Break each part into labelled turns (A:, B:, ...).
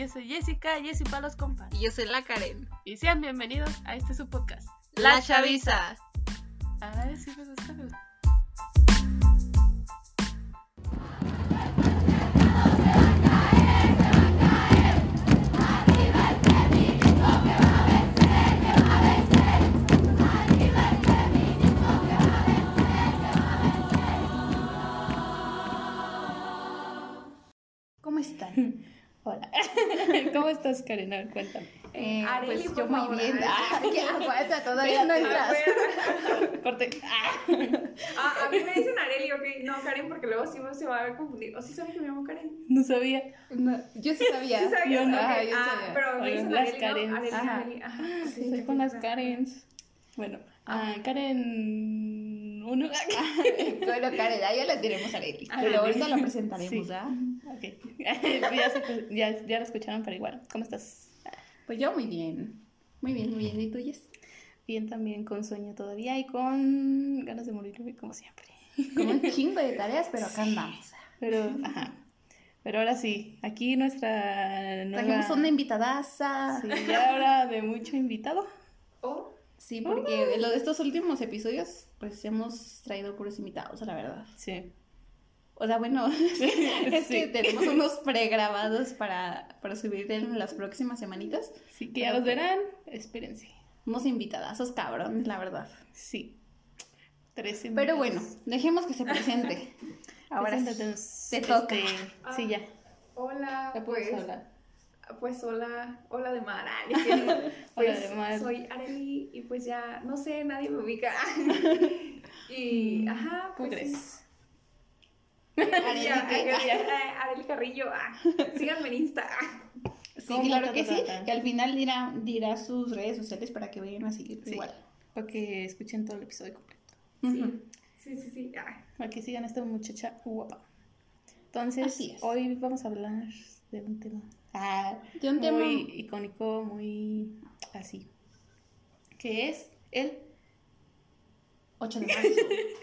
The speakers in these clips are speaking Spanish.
A: Yo soy Jessica, Jessie para los compas.
B: Y yo soy la Karen.
A: Y sean bienvenidos a este su podcast.
B: La Chaviza.
A: Ay, sí me gusta. me gusta.
C: ¿Cómo están?
A: Hola. ¿Cómo estás, Karen? A ver, cuéntame.
C: Eh,
B: Areli,
C: pues yo muy
B: favor,
C: bien. Ah, ¿Qué aguanta? Todavía no entras.
A: Corte. Ah.
B: Ah, a mí me dicen Areli, ok. No, Karen, porque luego sí se va a confundir. ¿O sí saben que me llamo Karen?
A: No sabía.
C: No, yo sí sabía.
B: Sí sabía.
A: Yo no.
C: Ah, yo
B: Ah,
C: sabía.
B: pero me dicen
A: las
B: Areli,
A: Karens.
B: ¿no? Areli,
C: Ajá.
B: Areli. Ajá.
A: Sí,
B: Sí,
A: soy con las. Karens. Bueno, ah, Karen. Uno.
C: Bueno, Karen, ya la tenemos a.
B: Ajá.
C: Pero ahorita la presentaremos,
A: Sí.
C: ¿verdad?
A: Ok. ya, se- ya, ya lo escucharon, pero igual. ¿Cómo estás?
C: Pues yo muy bien. Muy bien, muy bien. ¿Y tú, Jess?
A: Bien, también con sueño todavía y con ganas de morirme, como siempre.
C: Con un chingo de tareas, pero acá andamos.
A: Pero, ajá. Pero ahora sí, aquí nuestra nueva...
C: Trajimos una invitadaza.
A: Sí, ya ahora de mucho invitado.
B: Oh,
C: Sí, porque en lo de estos últimos episodios, pues hemos traído puros invitados, la verdad.
A: Sí.
C: O sea, bueno, es
A: Sí.
C: que tenemos unos pregrabados para, para subir en las próximas semanitas.
A: Sí, que ya los verán. Espérense.
C: Unos invitadazos cabrones, la verdad.
A: Sí. Trece
C: Pero
A: minutos.
C: bueno, dejemos que se presente. Ahora sí.
A: Preséntanos,
C: te toca.
A: este, sí, ya.
B: hola.
A: Ya puedes
B: pues,
A: hablar.
B: Pues hola, hola de mar.
A: Hola
B: pues,
A: de mar.
B: Soy Areli y pues ya, no sé, nadie me ubica. y, ajá,
A: ¿Cómo
B: pues sí.
A: crees?
C: Areli,
B: Carrillo, ah, síganme en Insta. ah.
C: Sí,
A: ¿Cómo
C: claro que sí. Que al final dirá, dirá sus redes sociales para que vayan a seguir
A: Sí.
C: igual.
A: Para que escuchen todo el episodio completo.
B: Sí, sí, sí. ah.
A: Para que sigan a esta muchacha guapa. Entonces, hoy vamos a hablar de un tema. Ah,
C: De un
A: muy
C: tema-
A: icónico, muy así. Que es el
C: 8 de marzo.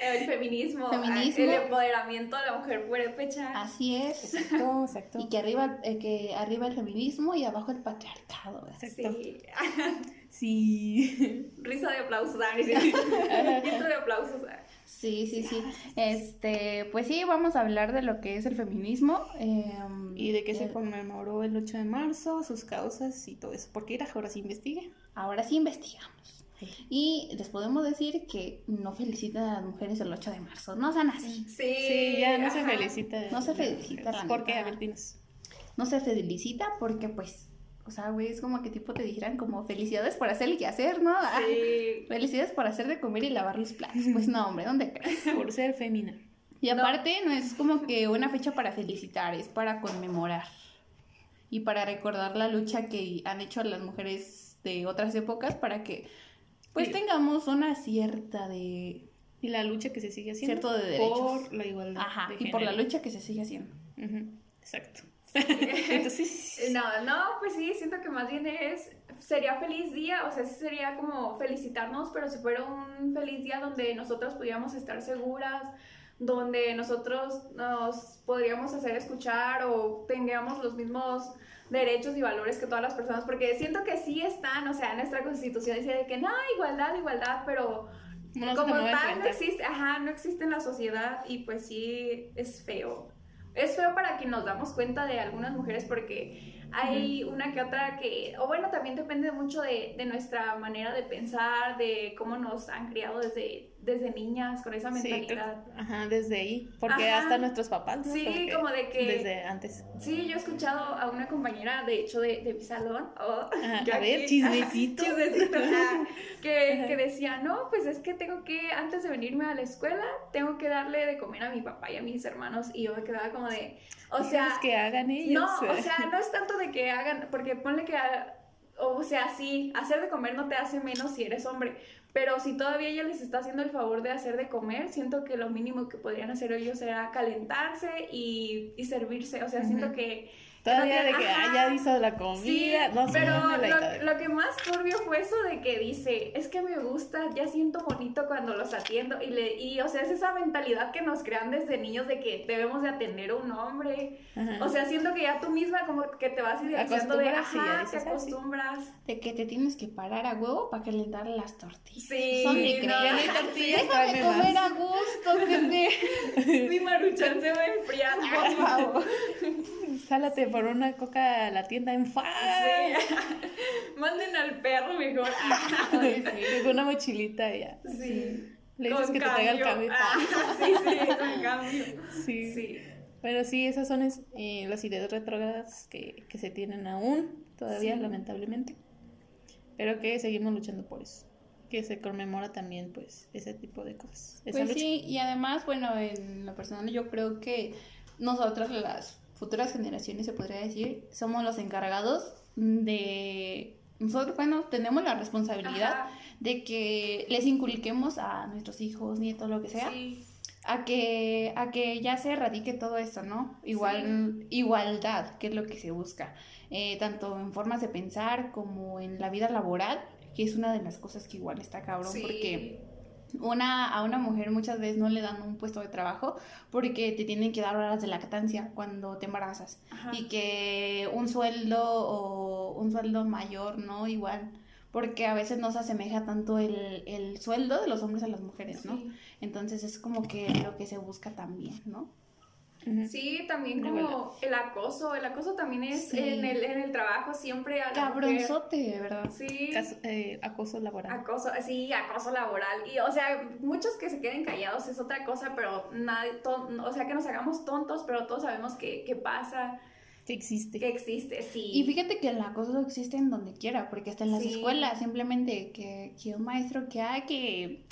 B: El feminismo, ah,
C: Feminismo.
B: el empoderamiento de la mujer purépecha.
C: Así es.
A: Exacto, exacto.
C: Y que arriba, eh, que arriba el feminismo y abajo el patriarcado. ¿verdad?
A: Exacto.
B: Sí.
A: Sí.
B: Risa de aplausos, ah, Grito de aplausos.
C: Sí, sí, sí. Este, pues sí, vamos a hablar de lo que es el feminismo. eh,
A: Y de qué se conmemoró el 8 de marzo, sus causas y todo eso. Porque ir ahora sí investigue.
C: Ahora sí investigamos. Y les podemos decir que no felicitan a las mujeres el 8 de marzo. No sean así.
B: Sí,
A: Sí, ya no se felicita.
C: No se felicita,
A: ¿Por qué? A ver, dinos.
C: No se felicita porque, pues, o sea, güey, es como que tipo te dijeran como felicidades por hacer el quehacer, ¿no?
B: Sí.
C: Felicidades por hacer de comer y lavar los platos. Pues no, hombre, ¿dónde crees?
A: Por ser femina.
C: Y aparte, no es como que una fecha para felicitar, es para conmemorar. Y para recordar la lucha que han hecho las mujeres de otras épocas para que, pues,
A: Sí.
C: tengamos una cierta de...
A: Y la lucha que se sigue haciendo.
C: Cierto de derechos.
A: Por la igualdad.
C: Ajá,
A: de
C: y por la lucha que se sigue haciendo.
A: Ujú, Exacto. Entonces.
B: No, no, pues sí, siento que más bien es, sería feliz día, o sea, sería como felicitarnos, pero si fuera un feliz día donde nosotras pudiéramos estar seguras, donde nosotros nos podríamos hacer escuchar o tengamos los mismos derechos y valores que todas las personas, porque siento que sí están, o sea, nuestra constitución dice de que no, igualdad, igualdad, pero
A: No
B: como tal no existe, ajá, no existe en la sociedad y pues sí es feo. Es feo para que nos damos cuenta de algunas mujeres porque hay una que otra que, o bueno, también depende mucho de, de nuestra manera de pensar, de cómo nos han criado desde, desde niñas con esa mentalidad.
A: ajá, desde ahí. Porque
B: Ajá.
A: hasta nuestros papás. ¿no?
B: Sí, como de que-
A: Desde antes.
B: Sí, yo he escuchado a una compañera, de hecho, de, de mi salón. oh,
A: Ajá, a ver,
B: aquí-
A: chismecito.
B: chismecito, que, que decía, no, pues es que tengo que, antes de venirme a la escuela, tengo que darle de comer a mi papá y a mis hermanos. Y yo me quedaba como de, o sea,
A: que hagan ellos.
B: no, o sea, no es tanto de que hagan, porque ponle que, ah, o sea, sí, hacer de comer no te hace menos si eres hombre, pero si todavía ella les está haciendo el favor de hacer de comer, siento que lo mínimo que podrían hacer ellos era calentarse y, y servirse, o sea, siento que
A: Todavía de que ah, ya hizo la
B: Sí,
A: comida. no sé,
B: pero lo,
A: de-
B: lo que más turbio fue eso de que dice, es que me gusta, ya siento bonito cuando los atiendo y le y o sea, es esa mentalidad que nos crean desde niños de que debemos de atender a un hombre.
A: Ajá.
B: O sea, siento que ya tú misma como que te vas idealizando de, ajá,
A: dices,
B: te acostumbras.
C: De que te tienes que parar a huevo para calentar las tortillas.
B: Sí,
C: Son.
A: Ya no tortillas,
C: Déjame comer
A: más.
C: a gusto, gente.
B: Mi maruchan se va a enfriar, por favor.
A: Jálate por una coca a la tienda en fa.
B: Sí. Manden al perro mejor.
C: Ay, sí.
A: Con una mochilita ya.
B: Sí.
A: Le dices
B: Con
A: que te traiga el cambio.
B: Ah, sí, sí, con cambio.
A: Sí.
B: Sí.
A: Pero sí, esas son es- eh, las ideas retrógradas que, que se tienen aún, todavía,
B: Sí.
A: lamentablemente. Pero que seguimos luchando por eso. Que se conmemora también, pues, ese tipo de cosas. Esa
C: Pues
A: lucha.
C: sí, y además, bueno, en lo personal yo creo que nosotras, las futuras generaciones, se podría decir, somos los encargados de... Nosotros, bueno, tenemos la responsabilidad
B: Ajá,
C: de que les inculquemos a nuestros hijos, nietos, lo que sea,
B: sí.
C: a que a que ya se erradique todo esto, ¿no? Igual igualdad, que es lo que se busca, eh, tanto en formas de pensar como en la vida laboral, que es una de las cosas que igual está cabrón,
B: Sí.
C: porque una a una mujer muchas veces no le dan un puesto de trabajo porque te tienen que dar horas de lactancia cuando te embarazas
B: Ajá.
C: y que un sueldo o un sueldo mayor, ¿no? Igual. Porque a veces no se asemeja tanto el, el sueldo de los hombres a las mujeres, ¿no?
B: Sí.
C: Entonces es como que lo que se busca también, ¿no?
A: Ujú.
B: Sí, también como el acoso. El acoso también es
C: Sí.
B: en, el, en el trabajo siempre a.
C: Cabronzote, verdad.
B: Sí.
A: Caso- eh, acoso laboral.
B: Acoso, sí, acoso laboral. Y, o sea, muchos que se queden callados es otra cosa, pero nadie, to- o sea, que nos hagamos tontos, pero todos sabemos que, que pasa,
A: que existe.
B: que existe, sí.
C: Y fíjate que el acoso existe en donde quiera, porque hasta en las
B: Sí.
C: escuelas, simplemente que, que un maestro que hay que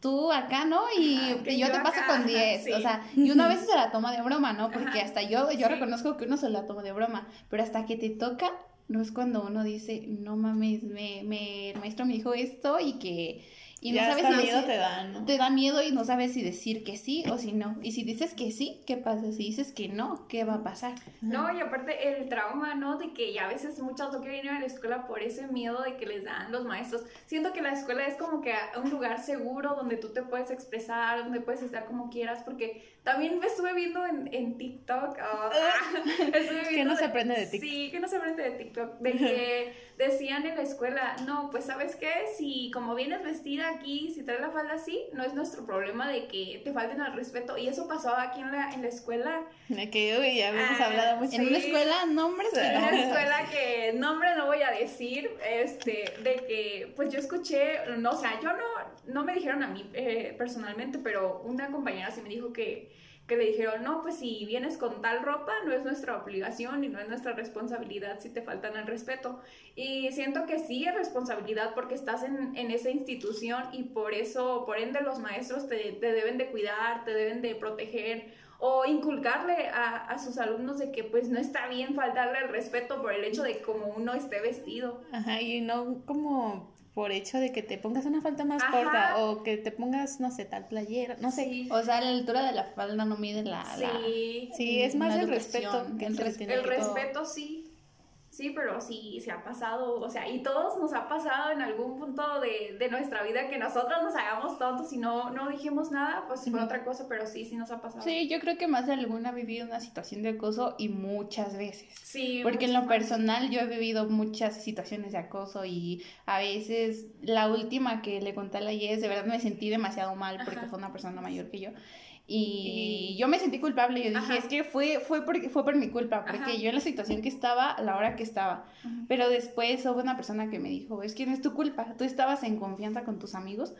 C: tú acá, ¿no? Y, y yo,
B: yo
C: te paso con 10,
B: sí.
C: o sea, y una vez se la toma de broma, ¿no? Porque
B: Ajá,
C: hasta yo, yo
B: sí.
C: reconozco que uno se la toma de broma, pero hasta que te toca, no es cuando uno dice, no mames, me, me, el maestro me dijo esto y que... Y no
A: ya
C: sabes
A: hasta
C: si
A: miedo
C: decir-
A: te da, ¿no?
C: te da miedo y no sabes si decir que sí o si no. Y si dices que sí, ¿qué pasa? Si dices que no, ¿qué va a pasar?
B: No, y aparte el trauma, ¿no? De que ya a veces muchas no quieren ir a la escuela por ese miedo de que les dan los maestros. Siento que la escuela es como que un lugar seguro donde tú te puedes expresar, donde puedes estar como quieras, porque también me estuve viendo en, en TikTok. estuve
A: Que
B: viendo
A: no se
B: de-
A: aprende de TikTok.
B: Sí, que no se aprende de TikTok. De que decían en la escuela, no, pues ¿sabes qué? Si como vienes vestida aquí, si traes la falda así, no es nuestro problema de que te falten al respeto. Y eso pasó aquí en la, en la escuela.
A: De que, uy, ya habíamos
B: Ah,
A: hablado mucho.
C: En una escuela, nombres
B: En una escuela que nombre no voy a decir, este, de que, pues yo escuché, no, o sea, yo no, no me dijeron a mí eh, personalmente, pero una compañera sí me dijo que, que le dijeron, no, pues si vienes con tal ropa, no es nuestra obligación y no es nuestra responsabilidad si te faltan el respeto. Y siento que sí es responsabilidad porque estás en, en esa institución y por eso, por ende, los maestros te, te deben de cuidar, te deben de proteger o inculcarle a, a sus alumnos de que pues no está bien faltarle el respeto por el hecho de cómo uno esté vestido.
A: Ajá, y no como por hecho de que te pongas una falta más
B: Ajá.
A: corta o que te pongas, no sé, tal playera, no sé.
B: Sí,
C: O sea, la altura de la falda no mide la... la-
B: sí.
A: Sí, es más el respeto que
C: el
A: se le
C: res-
A: tiene
B: el respeto sí. Sí, pero sí, se ha pasado, o sea, y todos nos ha pasado en algún punto de, de nuestra vida que nosotros nos hagamos tontos y no, no dijimos nada, pues fue otra cosa, pero sí, sí nos ha pasado.
C: Sí, yo creo que más de alguna ha vivido una situación de acoso y muchas veces.
B: Sí,
C: Porque en lo personal yo he vivido muchas situaciones de acoso y a veces la última que le conté a la Yes, de verdad me sentí demasiado mal porque
B: Ajá.
C: fue una persona mayor que yo. Y yo me sentí culpable, yo dije,
B: Ajá.
C: es que fue, fue, por, fue por mi culpa, porque
B: Ajá.
C: yo en la situación que estaba, a la hora que estaba.
B: Ajá.
C: Pero después hubo una persona que me dijo, es que no es tu culpa, tú estabas en confianza con tus amigos.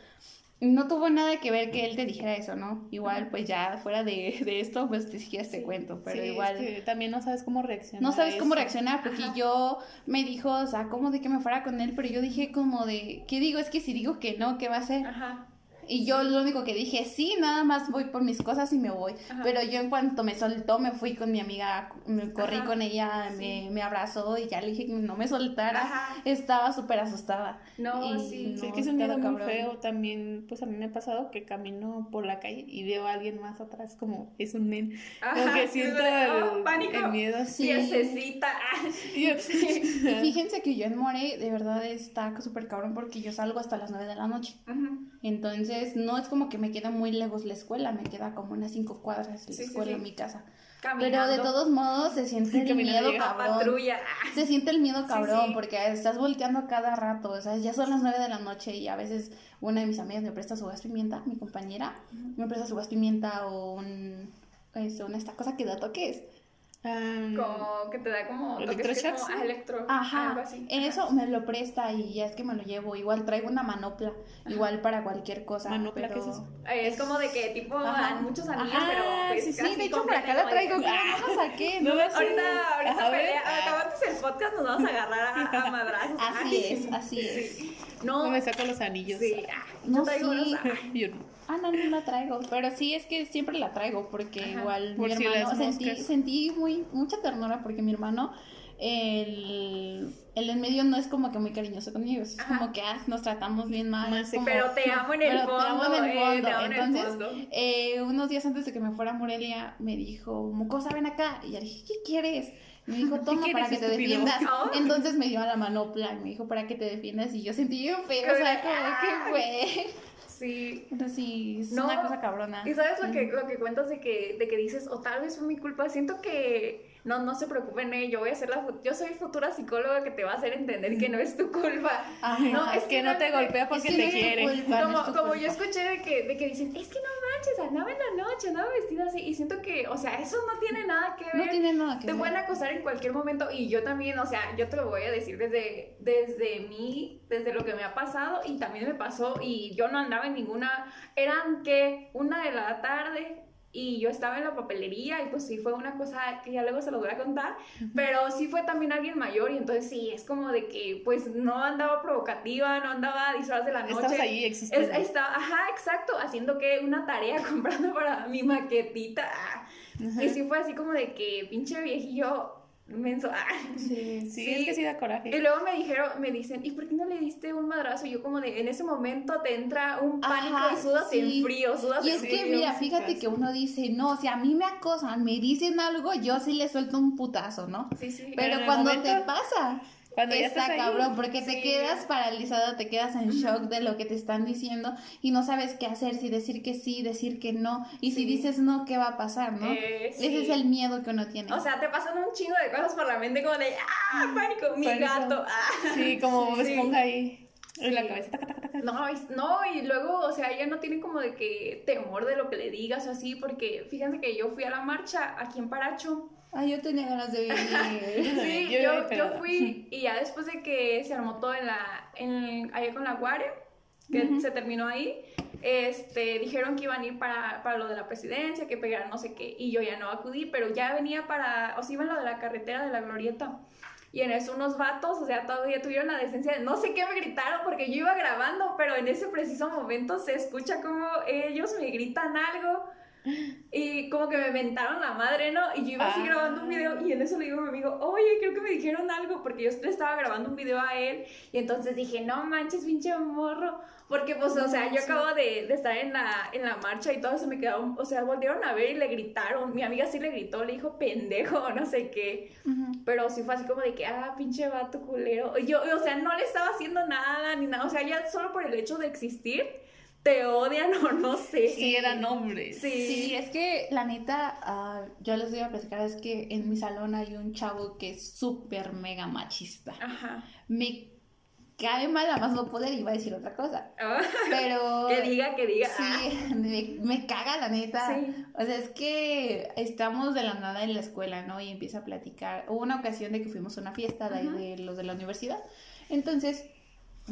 C: No tuvo nada que ver que él te dijera eso, ¿no? Igual, pues ya fuera de, de esto, pues te siquiera este
B: Sí.
C: cuento, pero
A: Sí, es
C: igual...
A: que también no sabes cómo reaccionar.
C: No sabes cómo reaccionar, porque
B: Ajá.
C: yo me dijo, o sea, como de que me fuera con él, pero yo dije como de, ¿qué digo? Es que si digo que no, ¿qué va a hacer?
B: Ajá.
C: Y yo lo único que dije, sí, nada más voy por mis cosas y me voy.
B: Ajá.
C: Pero yo en cuanto me soltó, me fui con mi amiga, me corrí
B: Ajá,
C: con ella,
B: sí.
C: me, me abrazó y ya le dije que no me soltara.
B: Ajá.
C: Estaba súper asustada.
B: No,
C: Y
B: sí.
A: Sí,
C: no,
A: que es un miedo muy
C: cabrón.
A: feo también, pues a mí me ha pasado que camino por la calle y veo a alguien más atrás como es un nen, como que siento
B: oh,
A: el,
B: pánico.
A: el miedo
C: Sí.
B: Piececita.
A: Y
C: fíjense que yo en More, de verdad, está súper cabrón porque yo salgo hasta las 9 de la noche.
B: Ujú.
C: Entonces, no es como que me queda muy lejos la escuela, me queda como unas 5 cuadras la
B: Sí,
C: escuela
B: sí.
C: en mi casa.
B: Caminando.
C: Pero de todos modos se siente el
A: Caminando
C: miedo cabrón.
B: patrulla.
C: Se siente el miedo cabrón
B: sí.
C: porque estás volteando cada rato, o sea, ya son las 9 de la noche y a veces una de mis amigas me presta su gas pimienta, mi compañera, me presta su gas pimienta o un, eso, una esta cosa que da toques.
A: Am,
B: Como que te da como
A: ¿Electroshocks?
B: como, ah, electro, algo
C: Ajá,
B: así.
C: eso me lo presta y ya es que me lo llevo. Igual traigo una manopla, igual para cualquier cosa.
A: ¿Manopla?
C: pero...
A: ¿Qué es eso?
B: Es como de que tipo
C: Ajá.
B: muchos anillos,
C: Ajá,
B: pero pues
C: sí, de hecho por acá la traigo,
B: que-
C: no la saqué,
A: No
C: ¿no?
A: sé.
B: Ahorita, ahorita
A: A ver.
B: pelea, acabando el podcast nos vamos a agarrar a, a madrazos.
C: Así
B: Ay,
C: es, así es.
B: sí. No,
A: No me saco los anillos.
B: sí. ah,
C: No,
B: yo traigo
C: sí.
B: unos- ah,
A: Yo no.
C: Ah, no, no la traigo, pero sí es que siempre la traigo porque
B: Ajá,
C: igual
A: por
C: mi
A: si
C: hermano, sentí, sentí muy, mucha ternura porque mi hermano, el, el en medio no es como que muy cariñoso conmigo, es
B: Ajá.
C: como que ah, nos tratamos bien mal. Como-
B: Pero te amo en el
C: pero te
B: fondo.
C: amo en el
B: eh,
C: fondo.
B: te amo en el
C: Entonces,
B: fondo.
C: Eh, unos días antes de que me fuera a Morelia, me dijo, Mucosa, ven acá. Y ya le dije, ¿qué quieres? Me dijo, toma para que te defiendas.
B: Oh.
C: Entonces me dio a la manopla y me dijo, para que te defiendas. Y yo sentí bien feo, o sea, como que fue.
B: Sí.
C: Pero sí, es
B: No,
C: una cosa cabrona.
B: Y sabes lo que, lo que cuentas de que, de que dices, o tal vez fue mi culpa, siento que no, no se preocupen, eh, yo voy a ser la, yo soy futura psicóloga que te va a hacer entender que no es tu culpa.
C: Ajá.
B: No,
A: Es que no te golpea porque te quiere.
C: culpa, no
B: Como,
C: es
B: como yo escuché de que, de que dicen, es que no manches, andaba en la noche, andaba vestida así, y siento que, o sea, eso no tiene nada que ver.
C: No tiene nada que
B: te
C: ver.
B: pueden acosar en cualquier momento y yo también, o sea, yo te lo voy a decir desde, desde mí, desde lo que me ha pasado y también me pasó y yo no andaba en ninguna, eran que una de la tarde y yo estaba en la papelería y pues sí fue una cosa que ya luego se los voy a contar, pero sí fue también alguien mayor y entonces sí, es como de que pues no andaba provocativa, no andaba a 10 horas de la noche.
A: Estabas ahí
B: Es-
A: existiendo.
B: estaba, ajá, exacto, haciendo que una tarea comprando para mi maquetita.
A: Ajá.
B: Y sí fue así como de que pinche viejillo menso. ah.
C: Sí.
A: Sí,
B: sí.
A: es que sí da
B: Y
A: coraje.
B: luego me dijeron, me dicen, ¿y por qué no le diste un madrazo? Y yo como de, en ese momento te entra un pánico
C: Ajá,
B: y sudas
C: sí.
B: en frío, sudas
C: Y
B: en
C: es que,
B: frío.
C: mira,
A: sí
C: fíjate que uno dice, no, si a mí me acosan, me dicen algo, yo sí le suelto un putazo, ¿no?
B: Sí, sí.
C: Pero
A: en el
C: cuando
A: momento,
C: te pasa,
A: Cuando ya
C: está
A: estás ahí.
C: cabrón, porque te
B: Sí.
C: quedas paralizada, te quedas en shock de lo que te están diciendo y no sabes qué hacer, si decir que sí, decir que no, y si
B: Sí.
C: dices no, ¿qué va a pasar, no?
B: Eh, sí.
C: Ese es el miedo que uno tiene.
B: O sea, te pasan un chingo de cosas por la mente como de, ¡ah, pánico! Mi
A: Pánico.
B: gato, ¡ah!
A: Sí, como
B: Sí.
A: esponja ahí en la
B: Sí.
A: cabeza. taca, taca, taca.
B: No, no, y luego, o sea, ella no tiene como de que temor de lo que le digas o así, porque fíjense que yo fui a la marcha aquí en Paracho.
C: Ay, yo tenía ganas de venir.
B: Sí,
A: Yo
B: yo, yo, fui y ya después de que se armó todo en la, en, allá con la Guare, que
C: Ujú.
B: se terminó ahí, este, dijeron que iban a ir para, para lo de la presidencia, que pegaran no sé qué, y yo ya no acudí, pero ya venía para, o sea, iba en lo de la carretera de la Glorieta. Y en eso unos vatos, o sea, todavía tuvieron la decencia de no sé qué me gritaron porque yo iba grabando, pero en ese preciso momento se escucha como ellos me gritan algo y como que me mentaron la madre, ¿no? Y yo iba así
A: Ah.
B: grabando un video y en eso le digo a mi amigo, oye, creo que me dijeron algo porque yo le estaba grabando un video a él y entonces dije, no manches, pinche morro, porque pues, o sea, yo acabo de, de estar en la, en la marcha y todo se me quedaron, o sea, volvieron a ver y le gritaron, mi amiga sí le gritó, le dijo pendejo no sé qué, pero sí fue así como de que, ah, pinche vato culero. Yo, o sea, no le estaba haciendo nada ni nada. O sea, ya solo por el hecho de existir, te odian o no sé.
A: Sí, eran hombres.
B: Sí.
C: Sí, es que la neta, ah, yo les voy a platicar, es que en mi salón hay un chavo que es súper mega machista.
B: Ajá.
C: Me cae mal a más no poder, iba a decir otra cosa,
B: Ah,
C: pero...
B: que diga, que diga.
C: Sí, me, me caga la neta.
B: Sí.
C: O sea, es que estamos de la nada en la escuela, ¿no? Y empieza a platicar. Hubo una ocasión de que fuimos a una fiesta de, ahí de los de la universidad. Entonces,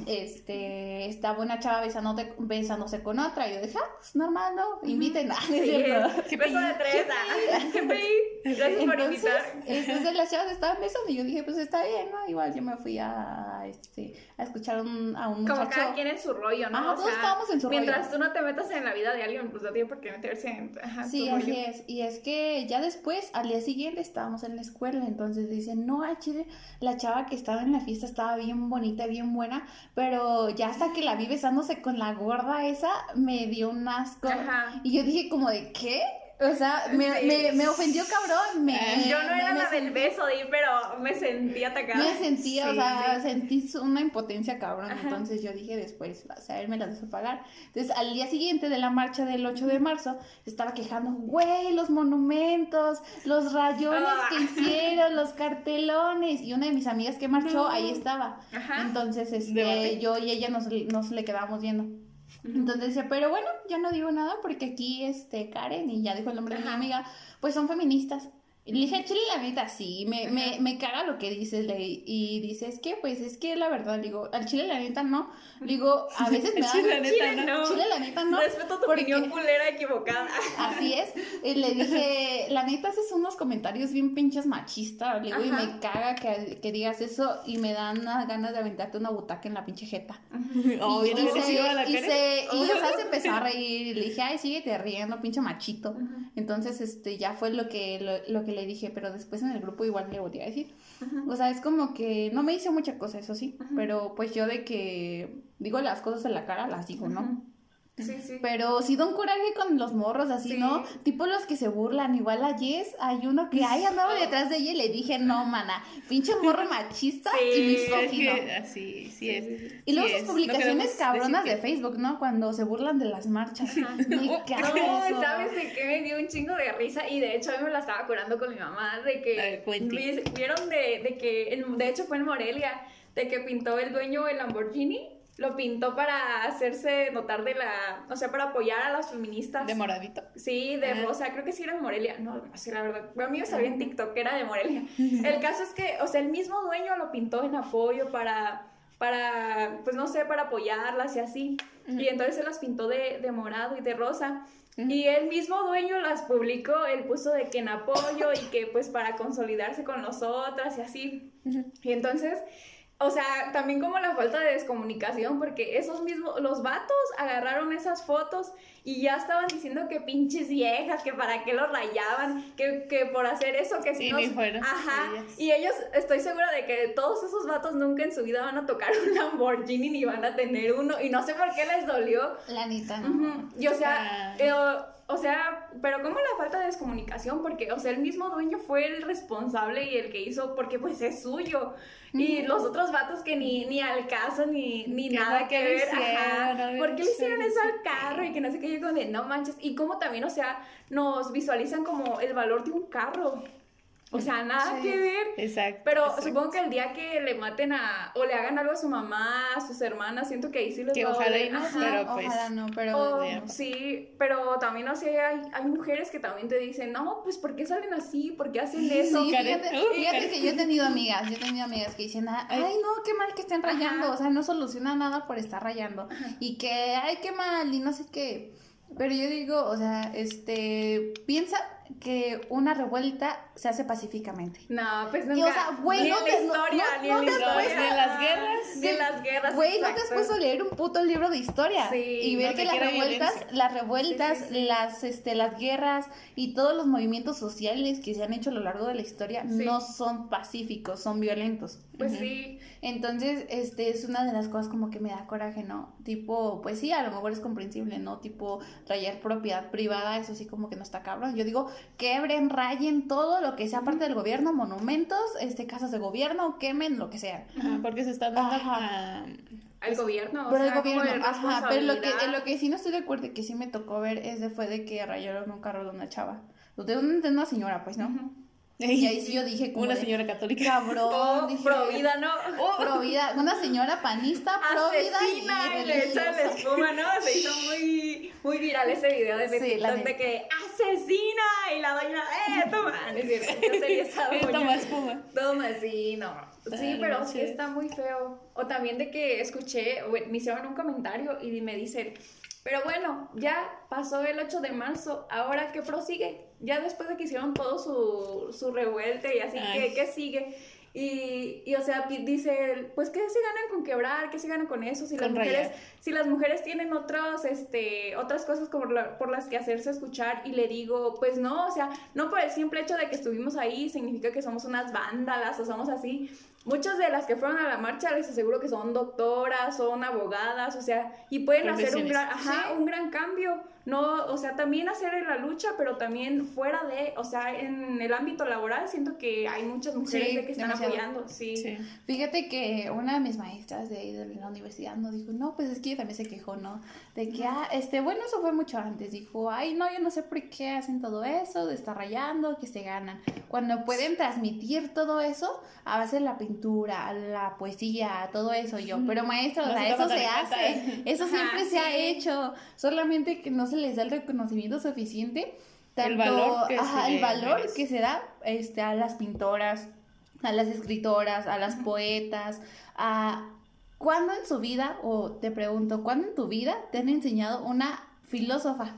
C: este, estaba una chava besándote- besándose con otra. Y yo dije, ah, pues normal, ¿no? Inviten. Ah, es
B: Sí. Beso de tres. ah. Gracias por invitar.
C: entonces las chavas estaban besando y yo dije, pues está bien, ¿no? Igual yo me fui a este, a escuchar a un, a un
B: Como
C: muchacho.
B: cada quien en su rollo, ¿no?
C: Ajá,
B: O
C: todos
B: sea,
C: estábamos en su rollo.
B: Mientras tú no te metas en la vida de alguien, pues no tiene por qué meterse en ajá,
C: Sí,
B: tu
C: así
B: rollo.
C: es. Y es que ya después, al día siguiente, estábamos en la escuela. Entonces dicen, no, chile, la chava que estaba en la fiesta estaba bien bonita, bien buena. Pero ya hasta que la vi besándose con la gorda esa, me dio un asco.
B: Ajá.
C: Y yo dije, como de, ¿qué? O sea, me,
B: Sí.
C: me, me ofendió cabrón. Me,
B: Yo no era la del beso, pero me sentí atacada.
C: Me sentía, o sea,
B: sí.
C: sentí una impotencia cabrón.
B: Ajá.
C: Entonces yo dije después, o sea, él me las dejó pagar. Entonces al día siguiente de la marcha del 8 de marzo, estaba quejando, güey, los monumentos, los rayones
B: Ah.
C: que hicieron, los cartelones. Y una de mis amigas que marchó,
B: No.
C: ahí estaba.
B: Ajá.
C: Entonces, este, yo y ella nos, nos le quedábamos viendo. Entonces decía, pero bueno, ya no digo nada porque aquí, este, Karen, y ya dijo el nombre de mi amiga, pues son feministas. Y le dije, chile, la neta, sí, me, me, me caga lo que dices, Ley. Y dice, es que, pues, es que la verdad, digo, al chile, la neta, no. Digo, a veces me da...
A: Chile, la neta,
B: Chile,
A: no.
C: Chile, la neta, no.
B: Respeto tu
C: porque-
B: opinión culera equivocada.
C: Así es. Y le dije, la neta, haces unos comentarios bien pinches machistas, le digo, y me caga que, que digas eso y me dan unas ganas de aventarte una butaca en la pinche jeta.
A: Oh,
C: y,
A: bien
C: y se,
A: agresiva la
C: y, y, o sea, se empezó a reír y le dije, ay, síguete riendo, pinche machito. Entonces, este, ya fue lo que, lo, lo que le dije, pero después en el grupo igual le volví a decir. O sea, es como que no me hice mucha cosa, eso sí,
B: Ujú.
C: pero pues yo de que digo las cosas en la cara, las digo, ¿no?
B: Ujú. Sí, sí.
C: Pero sí da un coraje con los morros, así,
B: Sí.
C: ¿no? Tipo los que se burlan. Igual a Jess, hay uno que, ay, andaba detrás de ella y le dije, no, mana, pinche morro machista
B: Sí,
C: y
A: Es
C: misógino.
A: que así, sí es.
C: Y luego
A: Sí
C: sus
A: es.
C: publicaciones
A: No
C: cabronas de Facebook, ¿no? Cuando se burlan de las marchas. Me caga
B: No. ¿sabes de qué me dio un chingo de risa? Y de hecho, a mí me la estaba curando con mi mamá. De que. Vieron de, de que. en- De hecho, fue en Morelia. De que pintó el dueño el Lamborghini. Lo pintó para hacerse notar de la. O sea, para apoyar a las feministas.
A: De moradito.
B: Sí, de
A: Ah.
B: Rosa, creo que sí era en Morelia. No, no sé, la verdad. A mí me salió en TikTok que era de Morelia. El caso es que, o sea, el mismo dueño lo pintó en apoyo para, para pues no sé, para apoyarlas y así. Y entonces se las pintó de, de morado y de rosa. Y el mismo dueño las publicó, él puso de que en apoyo y que pues para consolidarse con nosotras y así. Y entonces, o sea, también como la falta de descomunicación, porque esos mismos, los vatos agarraron esas fotos y ya estaban diciendo que pinches viejas, que para qué los rayaban, que, que por hacer eso, que si
A: Sí,
B: nos-
A: ni fuera
B: Ajá,
A: ellas.
B: y ellos, estoy segura de que todos esos vatos nunca en su vida van a tocar un Lamborghini ni van a tener uno, y no sé por qué les dolió.
C: La neta, no.
B: Y o sea, eh, o, o sea, pero como la falta de descomunicación, porque, o sea, el mismo dueño fue el responsable y el que hizo, porque pues es suyo. Y los otros vatos que ni, ni al caso, ni, ni nada que
A: lo
B: ver,
A: hicieron,
B: ajá.
A: no
B: ¿Por qué le
A: hicieron
B: eso al carro? Y que no sé qué, yo como de, no manches. Y como también, o sea, nos visualizan como el valor de un carro. O sea, nada
C: Sí.
B: que ver.
A: Exacto.
B: Pero
A: exacto.
B: supongo que el día que le maten a, o le hagan algo a su mamá, a sus hermanas, siento que ahí sí les
A: Que
B: va a
A: ojalá y
B: doler.
A: no,
B: Ajá.
A: pero pues-
C: Ojalá no, pero...
B: O,
A: de-
B: sí, pero también, o sea, hay, hay mujeres que también te dicen, no, pues, ¿por qué salen así? ¿Por qué hacen eso?
C: Sí, fíjate,
A: Uy,
C: fíjate
A: Karen.
C: que yo he tenido amigas, yo he tenido amigas que dicen, "Ah, ay no, qué mal que estén rayando,
B: Ajá.
C: o sea, no soluciona nada por estar rayando, y que, ay, qué mal, y no sé qué, pero yo digo, o sea, este, piensa que una revuelta se hace pacíficamente.
B: No, pues
C: Y,
B: nunca.
C: o sea, güey,
B: ni
C: no
B: en
C: te-
B: la historia,
C: no-
B: ni
C: no
B: en la historia.
A: puesto- Ni en las guerras.
B: Ni en las guerras.
C: Güey, ¿no te has puesto a leer un puto libro de historia?
B: Sí,
C: y ver que las revueltas, las revueltas,
B: Sí, sí, sí.
C: las este, las guerras y todos los movimientos sociales que se han hecho a lo largo de la historia
B: Sí.
C: no son pacíficos, son violentos.
B: Pues sí.
C: Entonces, este es una de las cosas como que me da coraje, ¿no? Tipo, pues sí, a lo mejor es comprensible, ¿no? Tipo, rayar propiedad privada, eso sí como que no está cabrón. Yo digo, quebren, rayen todo lo que sea parte del gobierno, monumentos, este, casas de gobierno, quemen lo que sea.
A: Ajá, porque se están dando
C: Ajá.
A: a-
B: Al gobierno. o
C: Pero el
B: sea,
C: gobierno, ajá, pero lo que, lo que sí no estoy de acuerdo y que sí me tocó ver es de fue de que rayaron un carro de una chava. De una, de una señora, pues, ¿no? Y ahí sí yo dije como
A: Una
C: de,
A: señora católica.
C: Cabrón,
B: Oh,
C: dije,
B: pro vida, ¿no?
C: pro vida, una señora panista, pro vida y
B: y le echan la espuma, ¿no? Se hizo muy, muy viral ese video de
C: Sí, la
B: de que asesina y la doña, ¡eh, toma! No es cierto, yo sería esa doña.
A: Toma espuma.
B: Toma, sí, no. Sí, pero sí está muy feo. O también de que escuché, me hicieron un comentario y me dicen, pero bueno, ya pasó el 8 de marzo, ¿ahora qué prosigue? Ya después de que hicieron todo su, su revuelta y así. ¿qué, qué sigue? Y, y, o sea, dice, pues que se ganan con quebrar, que se ganan con eso, si las
A: Con
B: mujeres,
A: rayar.
B: si las mujeres tienen otros, este, otras cosas como la- por las que hacerse escuchar, y le digo, pues no, o sea, no por el simple hecho de que estuvimos ahí significa que somos unas vándalas o somos así. Muchas de las que fueron a la marcha les aseguro que son doctoras, son abogadas, o sea, y pueden hacer un gran, ajá, un gran cambio. No, o sea, también hacer en la lucha, pero también fuera de, o sea, en el ámbito laboral siento que hay muchas mujeres
C: Sí,
B: de que están
C: demasiado.
B: apoyando, sí.
A: Sí.
C: Fíjate que una de mis maestras de, la universidad nos dijo, no, pues es que ella también se quejó, ¿no? De que, ah, este, bueno, eso fue mucho antes. Dijo, ay, no, yo no sé por qué hacen todo eso, de estar rayando, que se ganan. Cuando pueden transmitir todo eso a base de la pintura, la poesía, todo eso yo. Pero maestra, o
A: No
C: sea,
A: se
C: eso se hace. Eso
B: Ajá,
C: siempre se ha hecho. Solamente que no se les da el reconocimiento suficiente.
A: El
C: Tanto,
A: valor que
C: ajá,
A: se
C: el valor que se da este, a las pintoras, a las escritoras, a las poetas, a ¿cuándo en su vida, o te pregunto, ¿cuándo en tu vida te han enseñado una filósofa?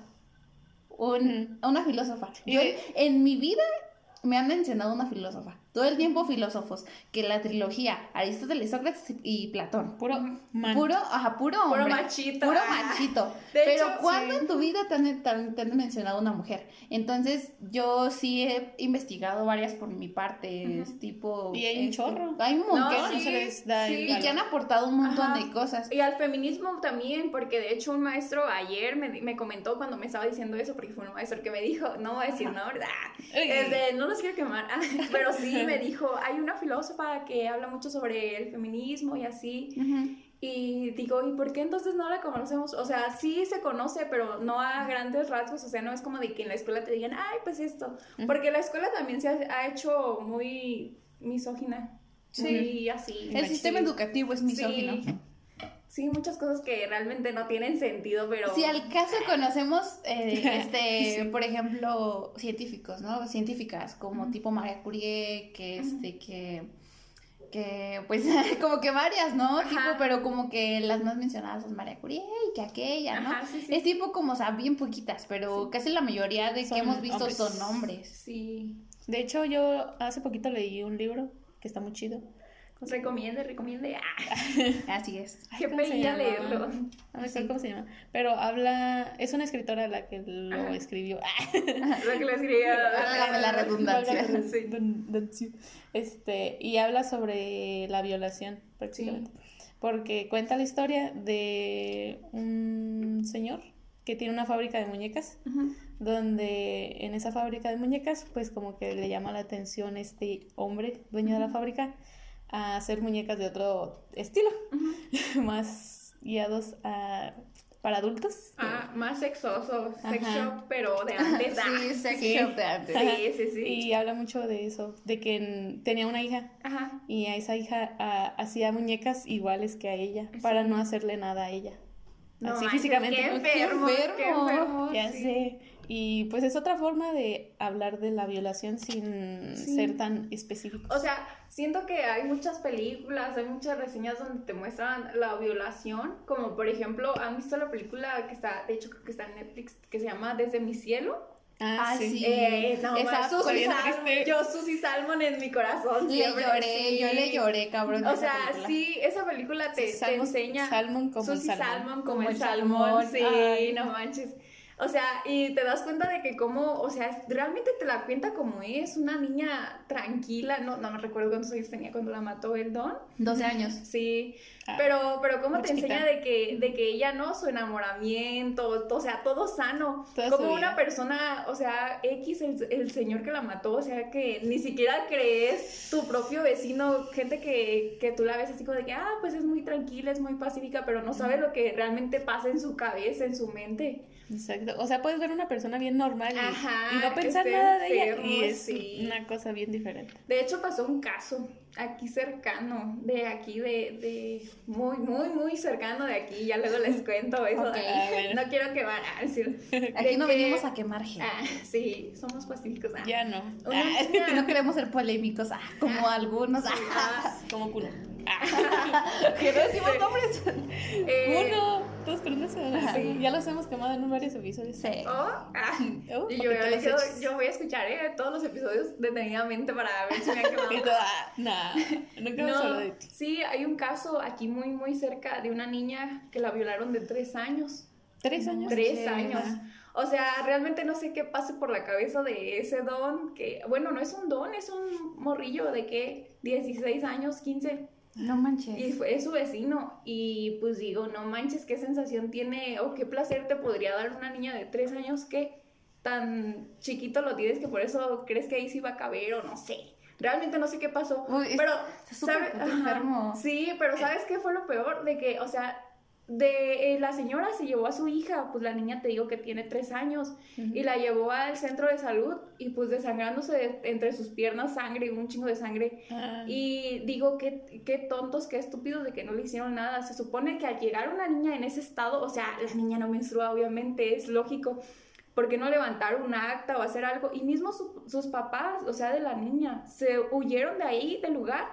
C: Un- Una filósofa. Yo en mi vida me han mencionado una filósofa. Todo el tiempo filósofos. Que la trilogía, Aristóteles, Sócrates y Platón.
A: Puro man.
C: Puro, ajá, puro hombre.
B: Puro machito.
C: Puro
B: Ah.
C: machito.
B: De
C: Pero
B: hecho,
C: ¿cuándo
B: sí.
C: en tu vida te han, te han- te han mencionado una mujer? Entonces, yo sí he investigado varias por mi parte, tipo...
A: Y hay un
C: este,
A: chorro.
C: Hay un montón.
A: No, no se les da el
B: sí.
C: Y que han aportado un montón
B: Ajá.
C: de cosas.
B: Y al feminismo también, porque de hecho un maestro ayer me, me comentó cuando me estaba diciendo eso, porque fue un maestro que me dijo, no voy a decir no, ¿verdad?
A: Ey.
B: Este, no los quiero quemar, pero sí me dijo, hay una filósofa que habla mucho sobre el feminismo y así. Y digo, ¿y por qué entonces no la conocemos? O sea, sí se conoce, pero no a grandes rasgos. O sea, no es como de que en la escuela te digan, ay, pues esto. Porque la escuela también se ha, hecho muy misógina.
C: Sí.
B: Muy así.
C: El sistema educativo es misógino.
B: Sí. Sí, muchas cosas que realmente no tienen sentido, pero...
C: Si al caso conocemos, eh, este,
A: Sí.
C: por ejemplo, científicos, ¿no? Científicas como tipo María Curie, que este, que, que, pues, como que varias, ¿no?
B: Ajá.
C: Tipo, pero como que las más mencionadas son María Curie y que aquella, ¿no?
B: Ajá, sí, sí.
C: Es tipo como, o sea, bien poquitas, pero casi la mayoría de
A: Son
C: que hemos visto
A: hombres.
C: son hombres.
B: Sí.
A: De hecho, yo hace poquito leí un libro que está muy chido.
B: Recomiende, recomiende. Ah,
C: Así es.
B: qué
A: ¿Cómo se
B: pedía
A: llama?
B: leerlo.
A: No acuerdo cómo se llama. Pero habla. Es una escritora la que lo
B: Ajá.
A: escribió.
B: Lo que escribía.
C: Válgame la redundancia.
A: Valga la
B: Sí.
A: redundancia. Este, y habla sobre la violación, prácticamente. Porque cuenta la historia de un señor que tiene una fábrica de muñecas, donde en esa fábrica de muñecas, pues como que le llama la atención este hombre, dueño de la fábrica, a hacer muñecas de otro estilo, más guiados a, para adultos.
B: Ah, más sexoso, sex
A: Ajá.
B: shop, pero de antes. ah.
C: Sí, sex
A: sí.
C: shop de antes.
B: Sí, sí, sí.
A: Y habla mucho de eso, de que en- tenía una hija
B: Ajá.
A: y a esa hija ah, hacía muñecas iguales que a ella, para no hacerle nada a ella.
B: No
A: Así
B: manches,
A: físicamente.
B: Qué enfermo, qué
C: enfermo.
B: enfermo.
A: Ya
B: sí.
A: sé. Y pues es otra forma de hablar de la violación sin
B: Sí.
A: ser tan específico.
B: O sea, siento que hay muchas películas, hay muchas reseñas donde te muestran la violación, como por ejemplo, ¿han visto la película que está, de hecho creo que está en Netflix, que se llama Desde mi cielo?
C: Ah, sí.
B: Eh, no,
C: Esa
B: Salmon, yo Susie Salmon en mi corazón.
C: Le
B: siempre,
C: lloré,
B: sí.
C: yo le lloré, cabrón.
B: O sea,
C: película.
B: sí, esa película te,
A: Sí,
B: te
A: salmon-
B: enseña.
A: salmon como salmón.
B: Salmon como,
C: Como
B: el
C: el
B: salmón.
C: salmón,
B: Sí,
C: ay.
B: no manches. O sea, y te das cuenta de que como, o sea, realmente te la cuenta como es, una niña tranquila, no, no me recuerdo cuántos años tenía cuando la mató el Don.
C: 12 años.
B: Sí,
A: Ah,
B: pero, pero cómo te
A: chiquita.
B: enseña de que, de que ella no, su enamoramiento, o sea, todo sano,
A: Toda
B: como una persona, o sea, X, el, el señor que la mató, o sea, que ni siquiera crees tu propio vecino, gente que, que tú la ves así como de que, ah, pues es muy tranquila, es muy pacífica, pero no sabe lo que realmente pasa en su cabeza, en su mente.
A: Exacto. O sea, puedes ver una persona bien normal y,
B: Ajá,
A: y no pensar nada de ella. Y es
B: sí.
A: una cosa bien diferente.
B: De hecho, pasó un caso aquí cercano, de aquí, de, de muy, muy, muy cercano de aquí. Ya luego les cuento eso.
A: Ah.
B: No quiero que van a decir.
C: Aquí no
B: que-
C: venimos a quemar gente.
B: Ah, sí, somos pacíficos. ah.
A: Ya no.
B: Una
A: Ah,
C: No queremos ser polémicos, ah, como algunos. ah.
B: Ah,
A: como culo.
C: Que no decimos nombres.
B: eh,
A: Uno, dos con uno se
B: Ajá.
A: sí. Ya los hemos quemado en varios episodios.
C: Sí.
B: oh, ah.
A: Oh,
B: Y yo, voy a escuchar eh, todos los episodios detenidamente para ver si me han quemado.
A: Ah, nah. Ah, nunca hablado de ti.
B: sí, hay un caso aquí muy, muy cerca de una niña que la violaron de tres años.
A: ¿Tres años?
B: Tres
C: Sí,
B: años.
C: ajá.
B: O sea, realmente no sé qué pase por la cabeza de ese don, que, bueno, no es un don, es un morrillo de que 16 años, 15,
C: No manches.
B: y fue, es su vecino. Y pues digo, no manches, qué sensación tiene o qué placer te podría dar una niña de 3 años que tan chiquito lo tienes que por eso crees que ahí sí va a caber o no sé. Realmente no sé qué pasó.
C: Uy,
B: pero,
C: está súper
B: ¿sabe-
C: puto
B: ajá.
C: enfermo.
B: Sí, pero ¿sabes qué fue lo peor? De que, o sea, de eh, la señora se llevó a su hija, pues la niña te digo que tiene tres años, y la llevó al centro de salud y pues desangrándose de- entre sus piernas sangre, un chingo de sangre.
A: Ah,
B: Y digo, qué, qué tontos, qué estúpidos de que no le hicieron nada. Se supone que al llegar una niña en ese estado, o sea, la niña no menstrua, obviamente, es lógico. ¿Por qué no levantar un acta o hacer algo? Y mismo su- sus papás, o sea, de la niña, se huyeron de ahí, del lugar,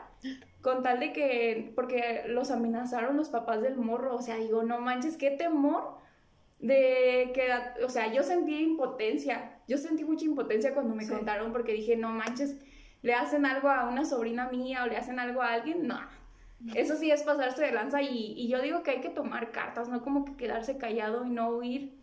B: con tal de que, porque los amenazaron los papás del morro. O sea, digo, no manches, qué temor de que, o sea, yo sentí impotencia. Yo sentí mucha impotencia cuando me
C: Sí.
B: contaron porque dije, no manches, le hacen algo a una sobrina mía o le hacen algo a alguien. No. Eso sí es pasarse de lanza y, y yo digo que hay que tomar cartas, no como que quedarse callado y no huir,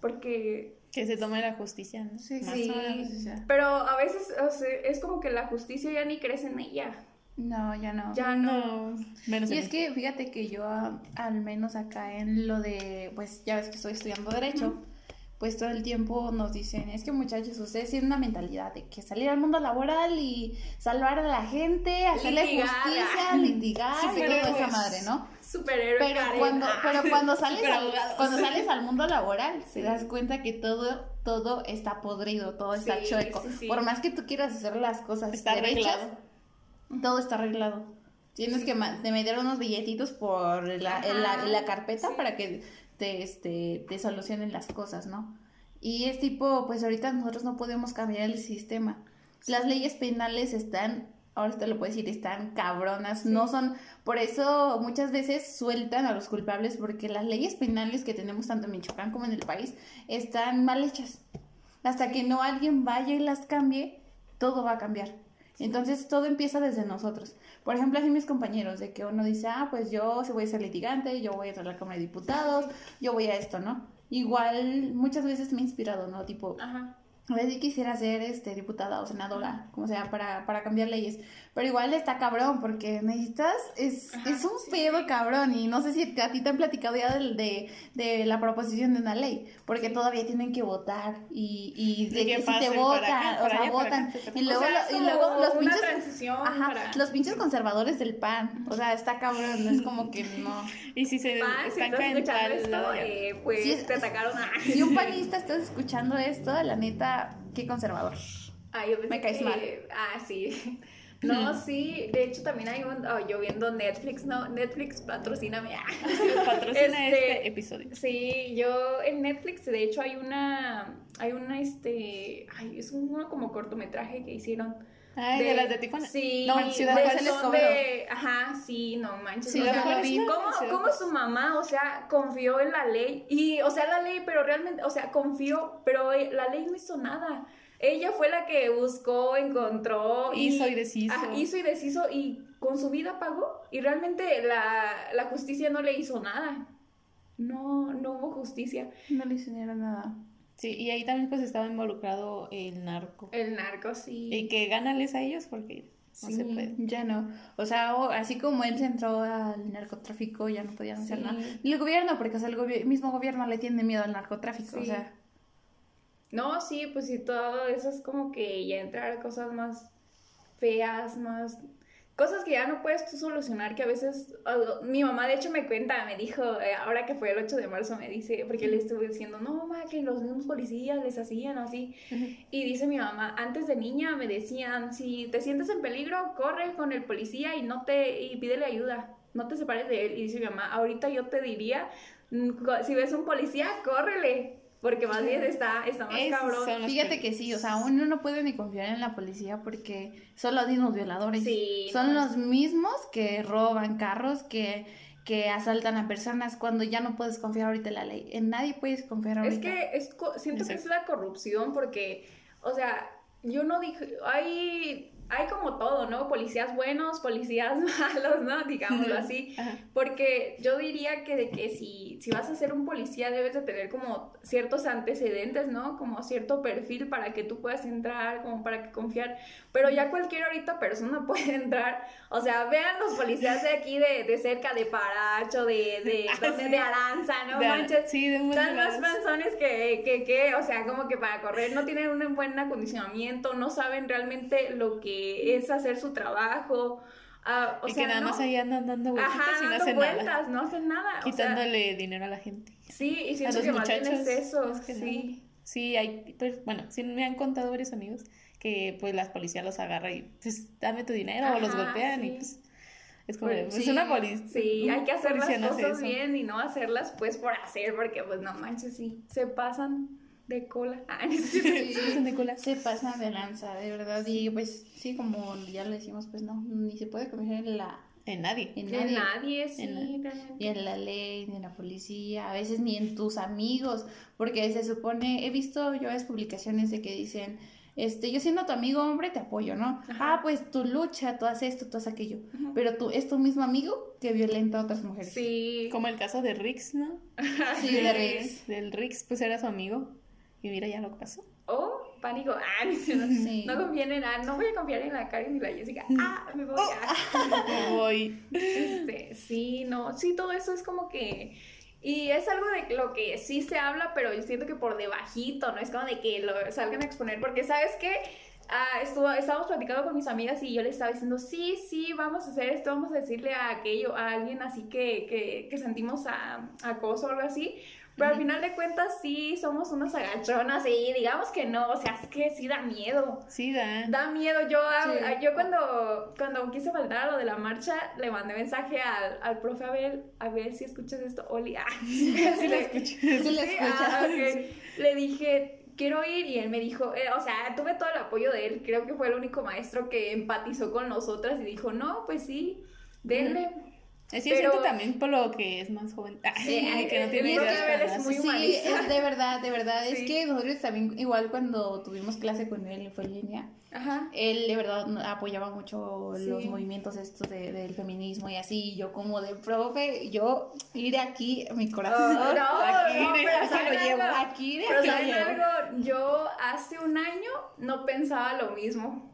B: porque
A: que se tome la justicia, ¿no?
C: Sí,
A: Más
B: sí.
A: sea.
B: Pero a veces o sea, es como que la justicia ya ni crece en ella.
C: No, ya no.
B: Ya no.
A: No, menos
C: Y es que fíjate que yo, a- al menos acá en lo de, pues ya ves que estoy estudiando Derecho, pues todo el tiempo nos dicen, es que muchachos, ustedes tienen una mentalidad de que salir al mundo laboral y salvar a la gente, hacerle
B: Litigar.
C: justicia, litigar y toda esa madre, ¿no?
B: Superhéroe
C: Pero
B: Karen.
C: cuando,
B: Ah.
C: pero cuando sales al, cuando sales al mundo laboral, te das cuenta que todo, todo está podrido, todo está
B: Sí,
C: chueco.
B: sí, sí.
C: Por más que tú quieras hacer las cosas
A: Está
C: derechas,
A: arreglado.
C: Todo está arreglado. Tienes que ma- te meter unos billetitos por la, la, carpeta
B: sí.
C: para que te, este, te solucionen las cosas, ¿no? Y es tipo, pues ahorita nosotros no podemos cambiar el sistema. Las leyes penales están, ahora te lo puedo decir, están cabronas. No son, por eso muchas veces sueltan a los culpables porque las leyes penales que tenemos tanto en Michoacán como en el país están mal hechas. Hasta que no alguien vaya y las cambie, todo va a cambiar. Entonces todo empieza desde nosotros. Por ejemplo, así mis compañeros, de que uno dice, ah, pues yo se voy a ser litigante, yo voy a entrar a la Cámara de Diputados, yo voy a esto, ¿no? Igual muchas veces me he inspirado, ¿no? Tipo,
B: Ajá.
C: a veces quisiera ser este, diputada o senadora, como sea, para, para cambiar leyes. Pero igual está cabrón, porque necesitas, es,
B: Ajá,
C: es un
B: sí.
C: pedo cabrón. Y no sé si a ti te han platicado ya del- de, de la proposición de una ley, porque todavía tienen que votar. Y, y de
A: que
C: si te votan, o sea, votan. Y luego, y luego los pinches.
B: transición
C: Ajá,
B: para-
C: los pinches conservadores del PAN. O sea, está cabrón, es como que no.
A: Y si se
B: Pan, si estás
A: en
B: escuchando esto, eh, pues
C: es-
B: te atacaron a...
C: Si un panista estás escuchando esto, la neta, qué conservador.
B: Ah, yo pensé
C: Me caes
B: que-
C: mal.
B: Ah, sí. No, sí. De hecho, también hay un... oh, yo viendo Netflix, ¿no? Netflix, patrocíname. Ah.
A: Patrocina
B: Este,
A: este episodio.
B: Sí, yo en Netflix, de hecho, hay una... Hay una, este... Ay, es un uno como cortometraje que hicieron.
A: Ay, de, las de Tijuana.
B: Sí,
A: No, Ciudad
B: de-
C: Juárez
B: de- Ajá, sí, no manches.
A: Ciudad
B: o sea. ¿cómo, cómo
A: Juárez.
B: su mamá, o sea, confió en la ley? Y, o sea, la ley, pero realmente, o sea, confió, pero eh, la ley no hizo nada. Ella fue la que buscó, encontró. y-
A: Hizo y deshizo.
B: Ajá, hizo y deshizo y con su vida pagó. Y realmente la, la justicia no le hizo nada. No, no hubo justicia.
C: No le hicieron nada.
A: Sí, y ahí también pues estaba involucrado el narco.
B: El narco sí.
A: Y que gánales a ellos porque no
B: Sí.
A: se puede.
C: Ya no. O sea, o- así como él se entró al narcotráfico, ya no podían hacer
B: Sí.
C: nada. Y el gobierno, porque o sea, el gobi- mismo gobierno le tiene miedo al narcotráfico. O
B: Sí.
C: sea,
B: No, sí, pues sí, todo eso es como que ya entrar a cosas más feas, más... Cosas que ya no puedes tú solucionar, que a veces... mi mamá, de hecho, me cuenta, me dijo, eh, ahora que fue el 8 de marzo, me dice, porque le estuve diciendo, no, mamá, que los mismos policías les hacían así. Y dice mi mamá, antes de niña me decían, si te sientes en peligro, corre con el policía y no te y pídele ayuda, no te separes de él. Y dice mi mamá, ahorita yo te diría, mm, si ves un policía, córrele, porque más bien está, está más
A: Esos
B: cabrón.
C: fíjate que sí, o sea, uno no puede ni confiar en la policía porque son los mismos violadores.
B: Sí,
C: Son
B: no,
C: los mismos que roban carros, que, que asaltan a personas cuando ya no puedes confiar ahorita en la ley. En nadie puedes confiar ahorita.
B: Es que es, siento que es la corrupción porque, o sea, yo no dije, hay hay como todo, ¿no? Policías buenos, policías malos, ¿no? Digámoslo así. Porque yo diría que de que si, si vas a ser un policía debes de tener como ciertos antecedentes, ¿no? Como cierto perfil para que tú puedas entrar, como para que confiar. Pero ya cualquier ahorita persona puede entrar. O sea, vean los policías de aquí de, de cerca, de Paracho, de, de,
A: Ah,
B: de,
A: sí.
B: de Aranza, ¿no?
A: De-
B: Manches.
A: sí, de
B: Están más panzones que, que, que, o sea, como que para correr no tienen un buen acondicionamiento, no saben realmente lo que es hacer su trabajo. ah, o
A: y
B: sea,
A: que nada
B: no-
A: más ahí andan dando vueltas
B: Ajá,
A: y no hacen
B: vueltas,
A: nada.
B: no hacen nada. o sea,
A: Quitándole dinero a la gente.
B: sí, y
A: A
B: siento
A: los
B: que más bien
A: muchachos.
B: es eso,
A: que
B: sí.
A: nada. Sí, hay, pues, bueno, sí me han contado varios amigos que pues la policía los agarra y pues dame tu dinero o los
B: Ajá,
A: golpean y
B: sí.
A: pues es como,
B: Pues,
A: pues
B: sí,
A: una policía.
B: Sí, hay que hacer las cosas bien y no hacerlas pues por hacer, porque pues no manches, sí, se pasan de cola. Ah, no es cierto.
C: Se pasa de lanza, de verdad. Y pues sí, como ya lo decimos, pues no, ni se puede confiar en la,
A: En nadie.
C: en
B: De
C: nadie.
B: nadie, sí,
A: En
B: realmente.
C: Ni en la ley, ni en la policía, a veces ni en tus amigos, porque se supone, he visto yo varias publicaciones de que dicen, este, yo siendo tu amigo hombre te apoyo, ¿no?
B: Ajá.
C: Ah, pues tú lucha, tú haces esto, tú haces aquello, pero tú es tu mismo amigo que violenta a otras mujeres.
B: Sí.
A: Como el caso de Rix, ¿no?
C: Sí, de Rix.
A: Del Rix, pues era su amigo. Y mira ya lo que pasó.
B: Oh, pánico. Ah, no.
C: Sí.
B: no confíen en ah, no voy a confiar en la Karen ni la Jessica. Ah, me voy a.
A: Me voy.
B: Este, sí, no, sí, todo eso es como que. Y es algo de lo que sí se habla, pero yo siento que por debajito, no es como de que lo salgan a exponer, porque sabes qué, Ah, estuvo, estábamos platicando con mis amigas y yo les estaba diciendo, sí, sí, vamos a hacer esto, vamos a decirle a aquello, a alguien así que, que, que sentimos a, acoso o algo así. Pero al final de cuentas sí somos unas agachonas y digamos que no, o sea, es que sí da miedo.
A: Sí, da.
B: Da miedo. Yo, a-
C: Sí.
B: a- yo cuando, cuando quise faltar a lo de la marcha, le mandé mensaje al, al profe Abel, a ver si escuchas esto, Oli. Ah,
A: Sí, lo
B: este,
A: escuché.
C: Sí,
B: Sí,
C: escuchas.
B: ah, ok. Le dije, quiero ir, y él me dijo, eh, o sea, tuve todo el apoyo de él. Creo que fue el único maestro que empatizó con nosotras y dijo, no, pues sí, denle.
A: Es que
B: Pero-
A: siento también por lo que es más joven. Ay,
B: Sí,
A: que no tiene
B: Abel
A: tan
B: es muy
C: Sí, es de verdad, de verdad. Es que nosotros también, igual cuando tuvimos clase con él, fue en línea,
B: Ajá.
C: él de verdad apoyaba mucho
B: Sí.
C: los movimientos estos de- del feminismo y así, y yo como de profe, yo iré aquí, mi corazón,
B: Oh, no,
C: aquí,
B: no, pero
C: aquí
B: ¿saben
C: lo llevo,
B: algo?
C: aquí de
B: Pero
C: aquí
B: ¿saben algo? Yo hace un año no pensaba lo mismo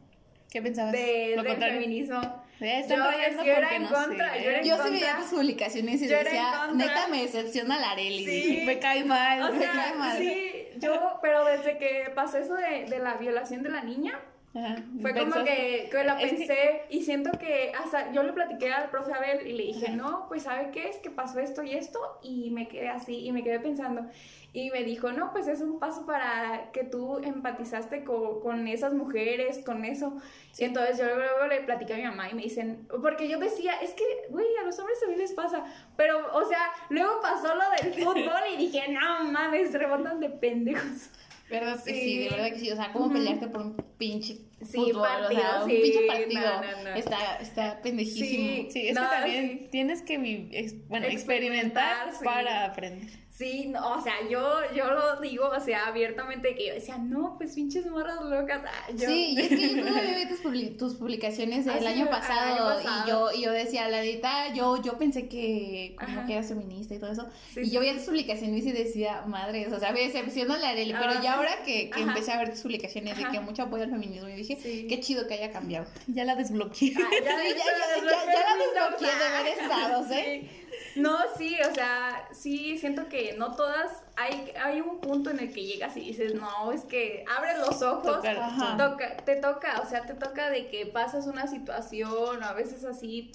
A: ¿Qué pensabas?
B: de, del
A: contrario.
B: feminismo.
A: Están
B: Yo-
A: rayando
B: yo
A: porque
B: en
A: no
B: contra,
A: sé.
B: yo era en
C: Yo sí
B: contra.
C: veía tus publicaciones y
B: Yo
C: decía, neta me decepciona la Areli.
B: Sí.
A: Me cae mal.
B: O
C: me
B: sea,
C: cae mal.
B: sí, yo, pero desde que pasó eso de, de la violación de la niña,
A: Ajá.
B: Fue como
A: Pensaste-
B: que, que
A: que-
B: pensé y siento que hasta yo le platiqué al profe Abel y le dije, no, pues ¿sabe qué es? Que pasó esto y esto y me quedé así y me quedé pensando. Y me dijo, no, pues es un paso para que tú empatizaste co- con, esas mujeres, con eso. Y entonces yo luego le platiqué a mi mamá y me dicen, porque yo decía, es que, güey, a los hombres también les pasa. Pero, o sea, luego pasó lo del fútbol y dije, no mames, rebotan de pendejos.
C: ¿Verdad que sí?
B: Sí.
C: de verdad que sí. O sea, ¿cómo
B: Ujú.
C: pelearte por un pinche
B: Sí,
C: fútbol? o
B: partido,
C: sea, un
B: sí,
C: pinche partido.
B: no, no, no.
C: Está, está pendejísimo.
B: Sí.
A: Es
B: No,
A: que también tienes que bueno,
B: Experimentar,
A: para aprender.
B: Sí, no, o sea, yo, yo lo digo, o sea, abiertamente que yo decía, no, pues pinches morras locas. ah, yo-
C: Sí, y es que yo todavía vi tus, tus publicaciones del
B: Ah,
C: año
B: el
C: pasado,
B: año pasado.
C: y yo y yo decía, la neta, yo yo pensé que como
B: Ajá.
C: que eras feminista y todo eso.
B: Sí,
C: y
B: sí,
C: yo veía tus publicaciones y decía, madres, o sea, me decepcionó la Arely, pero
B: Ah,
C: ya ahora que, que empecé a ver tus publicaciones de
B: Ajá.
C: que mucho apoyo al feminismo, y dije,
B: Sí.
C: qué chido que haya cambiado.
A: Ya la desbloqueé.
B: Ah, ya,
C: Sí, ya, ya, ya, ya la desbloqueé de ver estados, ¿eh?
B: No, sí, o sea, sí, siento que no todas, hay, hay un punto en el que llegas y dices, no, es que abres los ojos,
A: Tocar-
C: Ajá.
B: toca, te toca, o sea, te toca de que pasas una situación, o a veces así,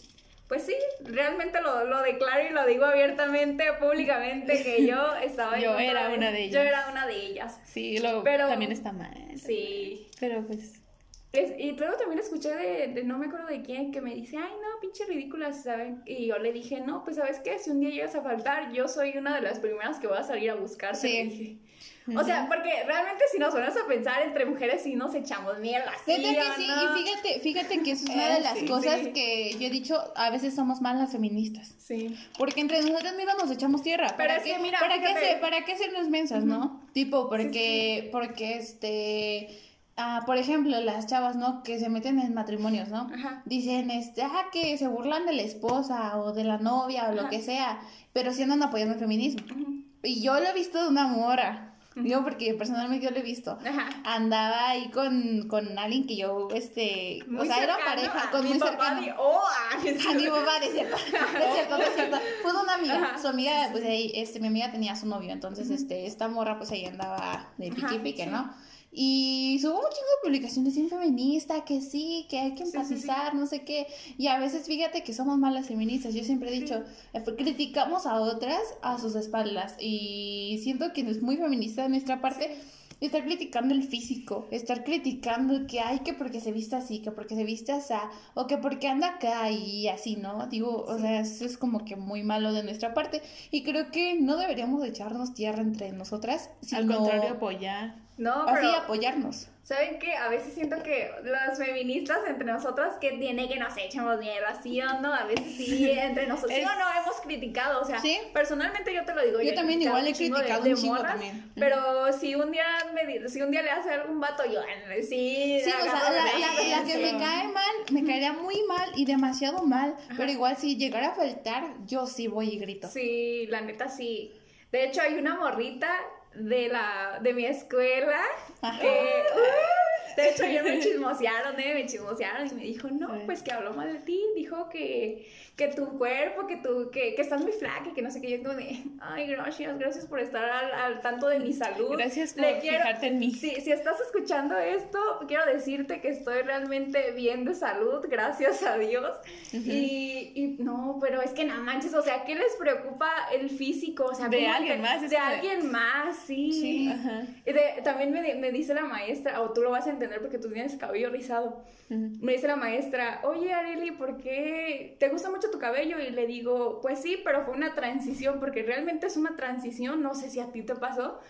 B: pues sí, realmente lo, lo declaro y lo digo abiertamente, públicamente, que yo estaba en
A: Yo era una de
B: Yo
A: ellas.
B: era una de ellas,
A: Sí, luego
B: Pero-
A: también está mal.
B: sí.
A: Pero pues.
B: Es- y luego también escuché de, de no me acuerdo de quién que me dice, ay no, pinche ridícula, ¿saben? Y yo le dije, no, pues sabes qué, si un día llegas a faltar, yo soy una de las primeras que voy a salir a buscarte.
C: Sí.
B: dije. O sea, porque realmente si nos ponemos a pensar entre mujeres sí nos echamos mierda. ¿sí
C: que sí,
B: no?
C: y fíjate, fíjate que eso es una
B: Eh,
C: de las
B: sí,
C: cosas
B: sí.
C: que yo he dicho, a veces somos más las feministas.
B: Sí.
C: Porque entre nosotras mismas nos echamos tierra.
B: Pero
C: ¿Para
B: es
C: qué,
B: que mira,
C: ¿para, qué hacer- ¿Para qué hacernos mensas, no? Tipo, porque, porque este. Ah, por ejemplo, las chavas, ¿no? Que se meten en matrimonios, ¿no?
B: Ajá.
C: Dicen, este, ah, que se burlan de la esposa o de la novia o lo que sea, pero sí andan apoyando el feminismo. Y yo lo he visto de una mora. Digo, porque personalmente yo lo he visto.
B: Ajá.
C: Andaba ahí con, con alguien que yo, este, o sea, era pareja,
B: a
C: con
B: mi
C: muy
B: papá
C: cercano.
B: di- oh, ah,
C: A mi papá, es cierto, es cierto, es cierto. Fue de una amiga,
B: Ajá,
C: su amiga, pues ahí, este, mi amiga tenía a su novio, entonces, este, esta morra, pues ahí andaba de pique pique. ¿no? Y subo un chingo de publicaciones bien feministas, que sí, que hay que
B: Sí, sí, sí.
C: empatizar, no sé qué. Y a veces, fíjate que somos malas feministas. Yo siempre he
B: Sí.
C: dicho, eh, criticamos a otras a sus espaldas. Y siento que es muy feminista de nuestra parte. Estar criticando el físico, estar criticando que hay que porque se viste así, que porque se viste así, o que porque anda acá y así, ¿no? Digo, o sea, eso es como que muy malo de nuestra parte. Y creo que no deberíamos de echarnos tierra entre nosotras, sino
A: Al contrario, apoyar.
B: No,
C: así
B: pero
C: apoyarnos.
B: ¿saben qué? A veces siento que las feministas entre nosotras que tiene que nos echemos mierda, ¿sí o no? A veces sí, entre nosotros, ¿sí o no? Hemos criticado, o sea,
C: Sí.
B: personalmente yo te lo digo.
C: Yo
B: he
C: también igual he criticado
B: de
C: un chingo
B: morras,
C: también.
B: Pero si un día me si un día le hace algún vato, yo ah, sí,
C: Sí, o sea, la, la- la que me cae mal, me caería muy mal y demasiado mal, pero igual si llegara a faltar, yo sí voy y grito.
B: Sí, la neta sí. De hecho, hay una morrita de la de mi escuela
C: Ajá.
B: que uh, de hecho ayer me chismosearon, eh, me chismosearon y me dijo, "No, pues que habló mal de ti, dijo que que tu cuerpo, que tú que, que estás muy flaca y que no sé qué yo como de, ay, gracias, gracias por estar al, al tanto de mi salud.
A: Gracias por
B: Le quiero-
A: fijarte en mí.
B: Sí, si estás escuchando esto, quiero decirte que estoy realmente bien de salud, gracias a Dios. y, y no, pero es que no manches, o sea, ¿qué les preocupa el físico? O sea,
A: De
B: ¿cómo
A: alguien
B: te-
A: más,
B: De alguien más, sí.
C: Sí.
A: Ajá.
B: De- también me, me dice la maestra, o tú lo vas a entender porque tú tienes cabello rizado.
A: Ujú.
B: Me dice la maestra, oye Areli, ¿por qué te gusta mucho tu cabello? Y le digo, pues sí, pero fue una transición, porque realmente es una transición, no sé si a ti te pasó.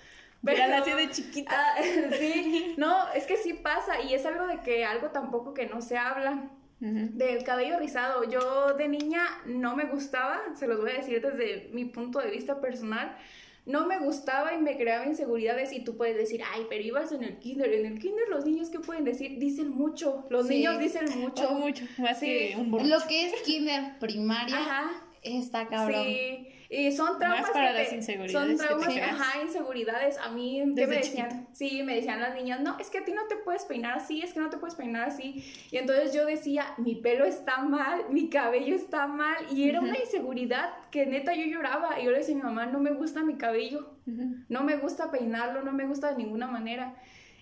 A: Pero
B: pero-
A: nació de chiquita.
B: Ah, sí, no, es que sí pasa y es algo de que algo tampoco que no se habla.
A: Ujú.
B: Del cabello rizado, yo de niña no me gustaba, se los voy a decir desde mi punto de vista personal, no me gustaba y me creaba inseguridades y tú puedes decir, ay, pero ibas en el kinder, en el kinder los niños, ¿qué pueden decir? Dicen mucho, los
C: Sí.
B: niños dicen mucho.
A: Oh, mucho, más
B: Sí.
A: que un burro.
C: Lo que es kinder, primaria,
B: Ajá.
C: está cabrón.
B: Sí, y son traumas
A: Más para
B: que
A: las
B: te-
A: inseguridades
B: Son
A: que
B: traumas,
A: creas.
B: ajá, inseguridades. A mí, ¿qué me decían? Sí, me decían las niñas, no, es que a ti no te puedes peinar así, es que no te puedes peinar así. Y entonces yo decía, mi pelo está mal, mi cabello está mal. Y era una inseguridad que neta yo lloraba. Y yo le decía a mi mamá, no me gusta mi cabello, no me gusta peinarlo, no me gusta de ninguna manera.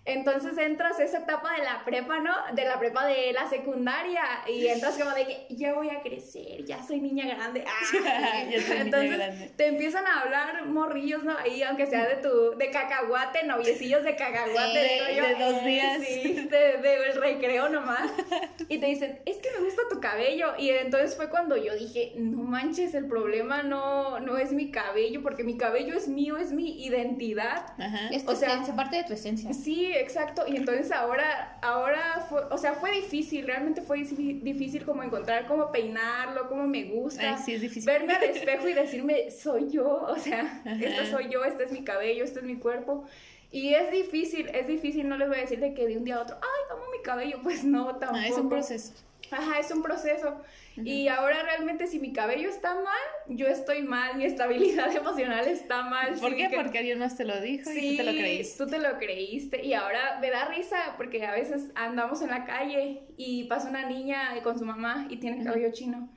B: Entonces entras a esa etapa de la prepa, ¿no? De la prepa de la secundaria y entras como de que ya voy a crecer, ya soy niña grande. Ah.
A: Ya soy niña
B: Entonces
A: grande.
B: te empiezan a hablar morrillos, ¿no? Ahí, aunque sea de tu, de cacahuate, noviecillos de cacahuate.
A: De-
B: digo yo.
A: de dos días.
B: Sí, de, de el recreo nomás. Y te dicen, es que me gusta tu cabello. Y entonces fue cuando yo dije, no manches, el problema no, no es mi cabello, porque mi cabello es mío, es mi identidad.
A: Ajá.
C: Es
B: O sea-
C: esencia, parte de tu esencia.
B: Sí, exacto. Y entonces ahora, ahora fue, o sea, fue difícil, realmente fue difí- difícil como encontrar cómo peinarlo, cómo me gusta.
A: Ay, sí, es difícil.
B: Verme al espejo y decirme, soy yo, o sea,
A: Ajá.
B: esta soy yo, este es mi cabello, este es mi cuerpo. Y es difícil, es difícil, no les voy a decir de que de un día a otro, ay, amo mi cabello, pues no, tampoco.
A: Ah, es un proceso.
B: Ajá, es un proceso. Y ahora realmente si mi cabello está mal, yo estoy mal, mi estabilidad emocional está mal.
A: ¿Por qué?
B: que-
A: Porque alguien más te lo dijo y
B: Sí,
A: tú te lo creíste.
B: tú te lo creíste. Y ahora me da risa porque a veces andamos en la calle y pasa una niña con su mamá y tiene el cabello chino.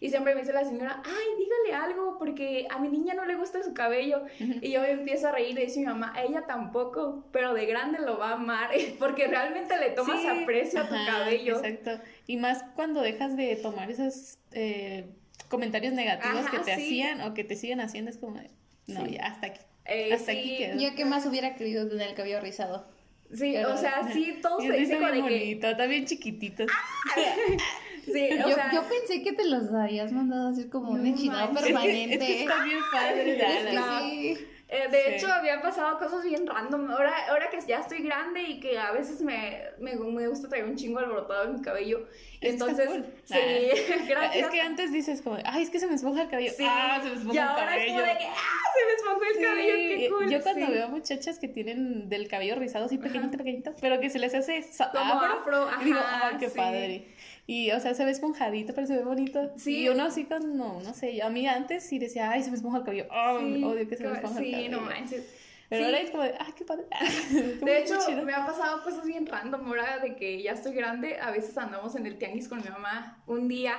B: Y siempre me dice la señora, ay, dígale algo porque a mi niña no le gusta su cabello. Y yo me empiezo a reír y dice mi mamá, a ella tampoco, pero de grande lo va a amar porque realmente le tomas
A: Sí,
B: aprecio a tu cabello.
A: Exacto. Y más cuando dejas de tomar esos eh, comentarios negativos
B: Ajá,
A: que te
B: sí.
A: hacían o que te siguen haciendo, es como, no,
B: Sí.
A: ya, hasta aquí.
B: Eh,
A: Hasta
B: sí,
A: aquí quedó.
C: Yo que más hubiera querido tener el cabello rizado.
B: Sí,
C: Pero-
B: o sea, sí, todos te dicen como de que...
A: bonito, está bien chiquititos.
B: Sí, o
C: yo,
B: sea,
C: yo pensé que te los habías mandado a hacer como un
B: No
A: que-
C: permanente.
A: es que está bien padre.
C: Es que
A: Dala.
B: No.
C: sí.
B: Eh, de
A: Sí.
B: hecho, habían pasado cosas bien random. Ahora, ahora que ya estoy grande y que a veces me, me, me gusta traer un chingo alborotado en mi cabello. Entonces,
A: cool.
B: sí,
A: Nah.
B: gracias.
A: Es que antes dices como, ay, es que se me esponja el cabello.
B: Sí,
A: Ah, se me esponja
B: y
A: el
B: ahora
A: cabello.
B: es como de que, ah, se me esponjó el
A: Sí,
B: cabello, qué cool.
A: Yo cuando
B: sí.
A: veo muchachas que tienen del cabello rizado así pequeñito, pequeñito, pero que se les hace
B: Como afro,
A: y digo, ay, qué
B: sí.
A: padre. Y, o sea, se ve esponjadito, pero se ve bonito.
B: Sí.
A: Y uno así con, no, no sé, yo a mí antes sí decía, ay, se me esponja el cabello. Ay,
B: Sí,
A: odio que se me esponja
B: sí,
A: el cabello.
B: no manches.
A: Pero
B: Sí.
A: ahora es como de, ay, qué padre.
B: De hecho,
A: chido.
B: me han pasado cosas bien random ahora de que ya estoy grande. A veces andamos en el tianguis con mi mamá. Un día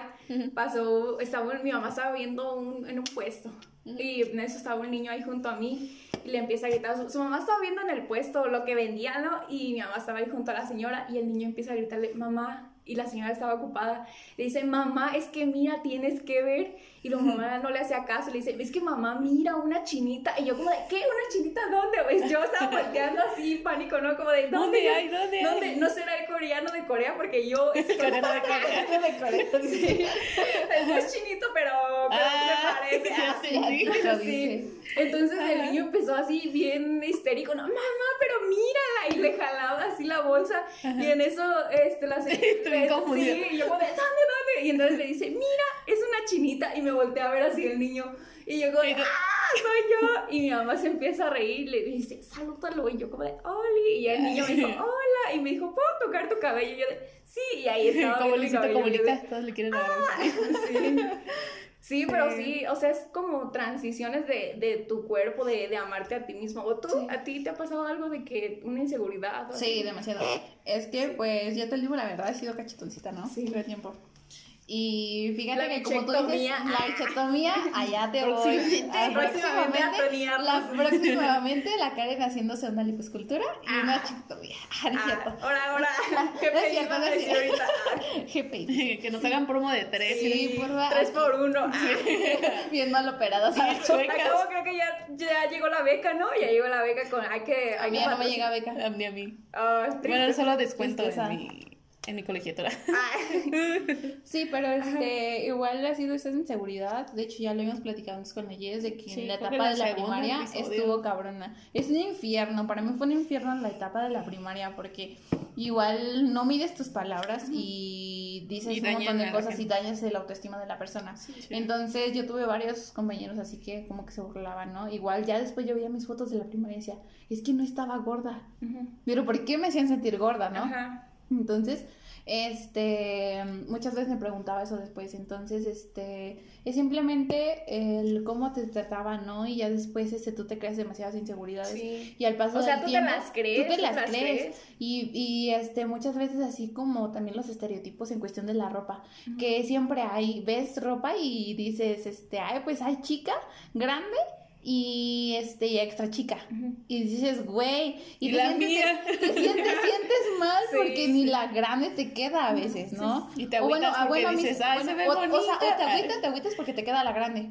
B: pasó, estaba, mi mamá estaba viendo un- en un puesto. Y en eso estaba un niño ahí junto a mí y le empieza a gritar. Su, su mamá estaba viendo en el puesto lo que vendía, ¿no? Y mi mamá estaba ahí junto a la señora y el niño empieza a gritarle, mamá. Y la señora estaba ocupada. Le dice, mamá, es que mira, tienes que ver. Y la mamá no le hacía caso. Le dice, es que mamá, mira una chinita. Y yo como de, ¿qué? ¿Una chinita dónde? Pues yo estaba volteando así, pánico, ¿no? Como de, ¿dónde?
A: ¿Dónde hay? ¿Dónde hay?
B: ¿Dónde? No será el coreano de Corea porque yo...
A: Coreano de Corea.
C: de Corea.
B: Sí. Es chinito, pero, pero
A: Ah,
B: me parece. así.
C: Lo
B: Sí. Entonces el
A: Ajá.
B: niño empezó así bien histérico, no, mamá, pero mírala, y le jalaba así la bolsa, y en eso, este, la señora,
A: bien
B: sí, y yo como de, ¿dónde, dónde? Y entonces le dice, mira, es una chinita, y me volteé a ver así el niño, y yo como de, ¡ah, soy yo! Y mi mamá se empieza a reír, le dice, salúdalo, y yo como de, ¡oli! Y el niño me dijo, ¡hola! Y me dijo, ¿puedo tocar tu cabello? Y yo de, sí, y ahí estaba
A: Como Luisito comunica, todos le quieren agarrar.
B: Sí. Sí, pero
A: Sí.
B: sí, o sea, es como transiciones de, de tu cuerpo, de, de amarte a ti mismo. ¿O tú,
C: Sí.
B: a ti te ha pasado algo de que una inseguridad? o
C: Sí,
B: así?
C: demasiado. Es que, pues, ya te digo la verdad, he sido cachetoncita, ¿no?
B: Sí.
C: Todo el tiempo. Y fíjate
B: La
C: que como tú dices,
B: bichectomía.
C: la bichetomía, allá te voy.
A: Próximamente.
C: Ah,
B: Próximamente a
C: la, próximamente la Karen haciéndose una liposcultura y
B: Ah.
C: una chicotomía. Ah, no es
B: Ah,
C: cierto.
B: ahora, ahora, ¿qué
C: No es cierto, no es
B: decir
C: cierto.
B: ahorita?
C: GPI.
A: que nos hagan promo de tres.
C: Sí,
A: y-
C: por favor.
B: Tres por uno. Ah.
C: Bien mal operadas.
A: Sí.
B: Acabo, creo que ya, ya llegó la beca, ¿no? Ya llegó la beca con. Hay que.
C: A mí ya no me llega beca.
A: A mí, a mí.
B: Triste.
A: Bueno, solo descuento en mi, en mi colegiatura.
B: Ah,
C: Sí, pero este, igual ha sido esa inseguridad. De hecho, ya lo habíamos platicado antes con la Jess de que
A: Sí,
C: en la etapa de
A: el
C: la primaria
A: episodio.
C: estuvo cabrona. Es un infierno. Para mí fue un infierno la etapa de la primaria porque igual no mides tus palabras y dices
A: Y
C: un montón de cosas y dañas la autoestima de la persona.
A: Sí.
C: Entonces yo tuve varios compañeros así que como que se burlaban, ¿no? Igual ya después yo veía mis fotos de la primaria y decía, es que no estaba gorda. Pero ¿por qué me hacían sentir gorda, no?
B: Ajá.
C: Entonces, este, muchas veces me preguntaba eso después. Entonces, este, es simplemente el cómo te trataban, ¿no? Y ya después, este, tú te creas demasiadas inseguridades.
B: Sí.
C: Y al paso
B: O sea,
C: del
B: tú te las crees,
C: Tú te las,
B: las
C: crees.
B: crees.
C: Y, y, este, muchas veces así como también los estereotipos en cuestión de la ropa. Que siempre hay, ves ropa y dices, este, ay, pues hay chica, grande y este, y extra chica. Y dices, güey, y,
A: Y
C: te,
A: la
C: sientes,
A: mía.
C: te sientes, sientes mal
B: Sí,
C: porque ni la grande te queda a veces, ¿no?
A: Y te
C: O bueno,
A: agüitas
C: ah,
A: porque
C: bueno, a mí-
A: dices, ay,
C: bueno,
A: se ve
C: o, o sea, o
A: bonita.
C: te agüitas, te agüitas porque te queda la grande.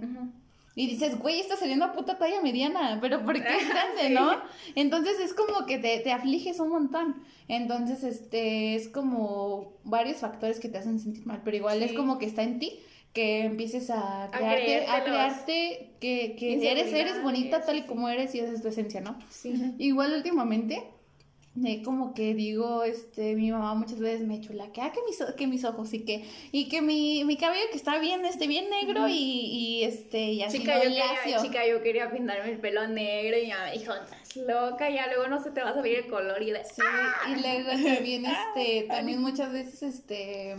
C: Y dices, güey, está saliendo a puta talla mediana, pero ¿por qué es grande, no? Entonces es como que te, te afliges un montón. Entonces, este, es como varios factores que te hacen sentir mal, pero igual es como que está en ti que empieces a crearte, a, crearte que, que eres, eres bonita tal y como eres y esa es tu esencia, ¿no?
B: Sí.
C: Igual últimamente, eh, como que digo, este, mi mamá muchas veces me chula que, ah, que mis, que mis ojos y que, y que mi, mi cabello que está bien, este, bien negro y, y, este, y así,
B: Chica
C: ¿no?
B: yo, quería, chica, yo quería pintarme el pelo negro y ya me dijo, estás loca, ya luego no se te va a salir el color y de...
C: Sí, y luego también, este, también muchas veces, este,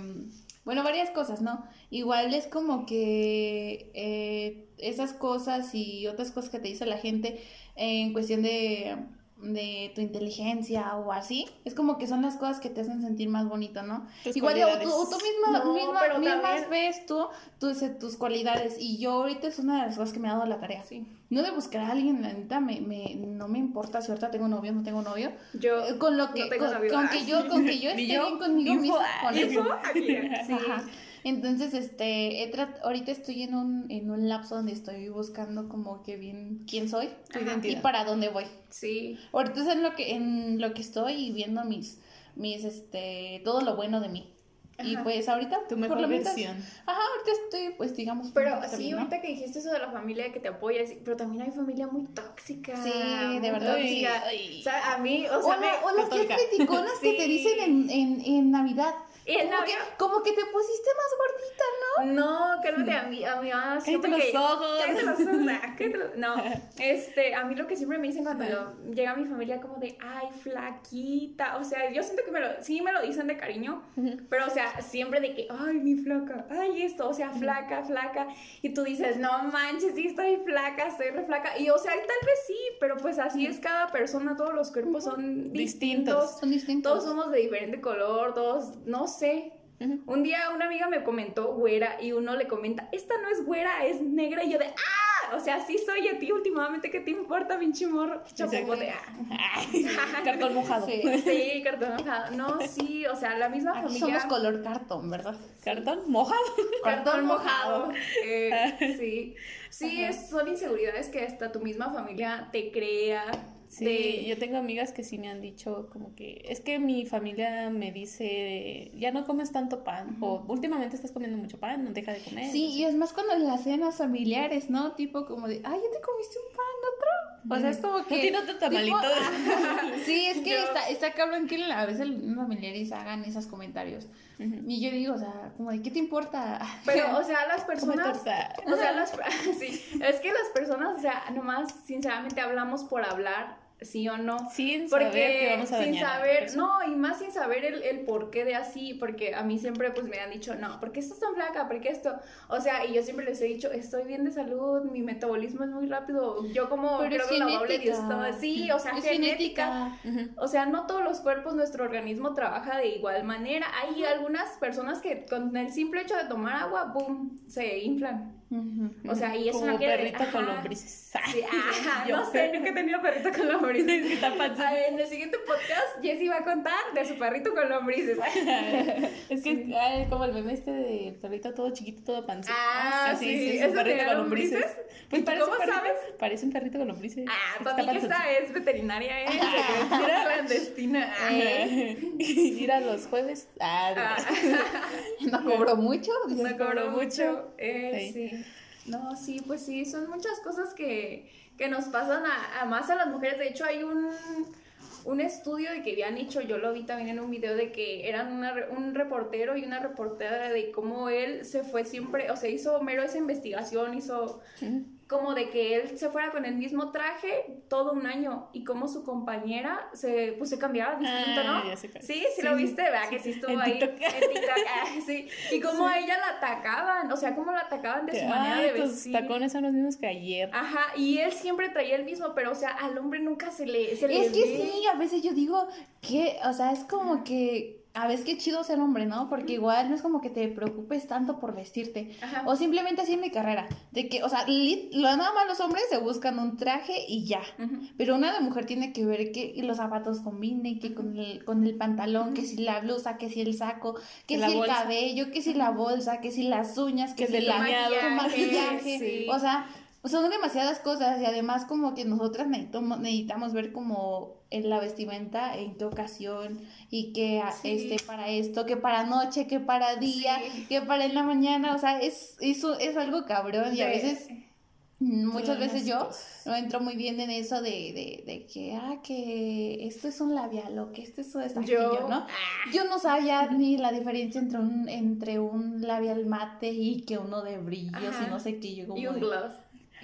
C: bueno, varias cosas, ¿no? Igual es como que eh, esas cosas y otras cosas que te dice la gente en cuestión de, de tu inteligencia o así, es como que son las cosas que te hacen sentir más bonito, ¿no?
A: Tus
C: Igual tú,
A: cualidades.
C: o tú misma,
B: No,
C: misma-
B: pero también-
C: ves tú tus, eh, tus cualidades y yo ahorita es una de las cosas que me ha dado la tarea.
B: Sí.
C: No de buscar a alguien, la neta, me, me, no me importa si ahorita tengo novio o no tengo novio.
B: Yo...
C: Eh, Con lo que,
B: no
C: con, que yo, con que yo esté
A: yo,
C: bien conmigo
A: ah,
C: con
B: sí.
C: Ajá. Entonces, este, he ahorita estoy en un, en un lapso donde estoy buscando como que bien quién soy
B: Ajá.
C: y para dónde voy.
B: Sí.
C: Ahorita es en lo que, en lo que estoy y viendo mis, mis, este, todo lo bueno de mí. Y
B: Ajá.
C: pues ahorita,
A: Tu
C: por
A: mejor
C: lo menos-
A: versión.
C: Ajá, ahorita estoy, pues digamos.
B: Pero sí,
C: ¿no?
B: ahorita que dijiste eso de la familia que te apoya, sí, pero también hay familia muy tóxica.
C: Sí, de verdad.
B: tóxica.
A: Ay.
B: O sea, a mí, o
C: O,
B: sea,
C: la-
B: me-
C: o las criticonas que te dicen en, en, en Navidad.
B: Y
C: como, que,
B: Navidad-
C: como que te pusiste más gordita, ¿no?
B: No, cálmate a mí, a mi mamá
A: Cállate
B: siempre
A: los
B: que-
A: ojos.
B: Cállate los ojos, cállate los- No, este, a mí lo que siempre me dicen cuando llega mi familia como de, ay, flaquita, o sea, yo siento que me lo, sí me lo dicen de cariño, pero o sea, siempre de que, ay, mi flaca, ay, esto, o sea, flaca, flaca, y tú dices, no manches, sí estoy flaca, estoy re flaca, y o sea, tal vez sí, pero pues así es cada persona, todos los cuerpos son
A: Distintos.
B: distintos,
C: Son distintos.
B: todos somos de diferente color, todos, no sé.
A: Ujú.
B: Un día una amiga me comentó güera y uno le comenta, esta no es güera, es negra. Y yo de, ¡ah! O sea, sí soy a ti últimamente, ¿qué te importa, pinche morro? Chapopote. ah.
A: Cartón mojado.
C: Sí.
B: Sí, cartón mojado. No, sí, o sea, la misma
C: Aquí
B: familia.
C: somos color cartón, ¿verdad?
A: Cartón mojado.
B: Cartón mojado. Eh, sí, sí, es- son inseguridades que hasta tu misma familia te crea.
A: Sí,
B: de-
A: yo tengo amigas que sí me han dicho como que es que mi familia me dice ya no comes tanto pan o últimamente estás comiendo mucho pan, no deja de comer.
C: Sí, y es más cuando en las cenas familiares, ¿no? Tipo como de, ay, ¿ya te comiste un pan, otro? O sea, es como que...
A: No tiene otro tamalito.
C: tipo, sí, es que
B: Yo-
C: está, está cabrón que a veces los familiares hagan esos comentarios.
A: Ujú.
C: Y yo digo, o sea, como de, ¿qué te importa?
B: Pero, o sea, las personas. O sea, las, sí, es que las personas, o sea, nomás, sinceramente, hablamos por hablar, sí o no.
A: Sin saber que
B: Porque
A: vamos a
B: sin
A: dañar
B: saber, no, y más sin saber el, el porqué de así, porque a mí siempre pues me han dicho, no, ¿por qué estás tan flaca? ¿Por qué esto? O sea, y yo siempre les he dicho, estoy bien de salud, mi metabolismo es muy rápido, yo como
C: Pero
B: creo que la doble
C: genética.
B: Dios, sí, o sea,
C: Es
B: genética.
A: Ujú.
B: O sea, no todos los cuerpos, nuestro organismo trabaja de igual manera. Hay algunas personas que con el simple hecho de tomar agua, boom, se inflan. O sea, y eso
A: Como
B: no quiere
A: perrito con lombrices.
B: Sí, ajá,
A: Yo.
B: no sé, nunca he tenido perrito con lombrices.
A: Está panza.
B: Ah, En el siguiente podcast, Jessie va a contar de su perrito con lombrices.
A: Es que ay, como el meme este de perrito todo chiquito, todo pancito.
B: Ah,
A: Así,
B: sí,
A: es
B: ¿eso
A: un perrito con lombrices.
B: ¿Y tú
A: parece un
B: cómo
A: perrito-
B: sabes?
A: Parece un perrito con lombrices.
B: Ah,
A: Está
B: para mí que esta es veterinaria, ¿eh? Secretaria clandestina.
A: Ir a los jueves. Ah, no.
B: Ah.
C: No cobró mucho.
B: No cobró mucho. Eh, sí. No, sí, pues sí, son muchas cosas que, que nos pasan a, a más a las mujeres. De hecho, hay un, un estudio de que habían hecho, yo lo vi también en un video, de que eran una un reportero y una reportera de cómo él se fue siempre, o sea, hizo mero esa investigación, hizo como de que él se fuera con el mismo traje todo un año y como su compañera se, pues, se cambiaba distinto,
A: Ah,
B: ¿no?
A: ya sé cuál.
B: Sí, sí,
A: Sí,
B: lo
A: sí.
B: viste, ¿verdad? Que sí estuvo
A: En
B: ahí
A: TikTok.
B: en TikTok, ah, sí. Y cómo a ella la atacaban, o sea, cómo la atacaban de
A: Que,
B: su manera de
A: tus
B: vestir.
A: tacones son los mismos que ayer.
B: Ajá, y él siempre traía el mismo, pero o sea, al hombre nunca se le, se le
C: Es que
B: ve.
C: sí, a veces yo digo que, o sea, es como que, a veces qué chido ser hombre, ¿no? Porque igual no es como que te preocupes tanto por vestirte.
B: Ajá.
C: O simplemente así en mi carrera, de que, o sea, lit- lo nada más los hombres se buscan un traje y ya. Pero una de mujer tiene que ver que los zapatos combinen, que con el, con el pantalón, que si la blusa, que si el saco, que
A: Que
C: si el
A: bolsa.
C: cabello, que si la bolsa, que si las uñas, que,
A: Que
C: si
A: el
C: la, maquillaje.
B: Sí.
C: O sea, son demasiadas cosas y además como que nosotras necesitamos, necesitamos ver como en la vestimenta en qué ocasión y que a-
B: Sí.
C: este para esto, que para noche, que para día,
B: Sí.
C: que para en la mañana, o sea, es eso es algo cabrón y a veces muchas veces yo no entro muy bien en eso de, de, de que, ah, que esto es un labial o que esto es un destaquillo,
B: Yo,
C: ¿no? Yo no sabía ni la diferencia entre un, entre un labial mate y que uno de brillos
B: Ajá.
C: y no sé qué. Yo como
B: y un
C: de,
B: gloss.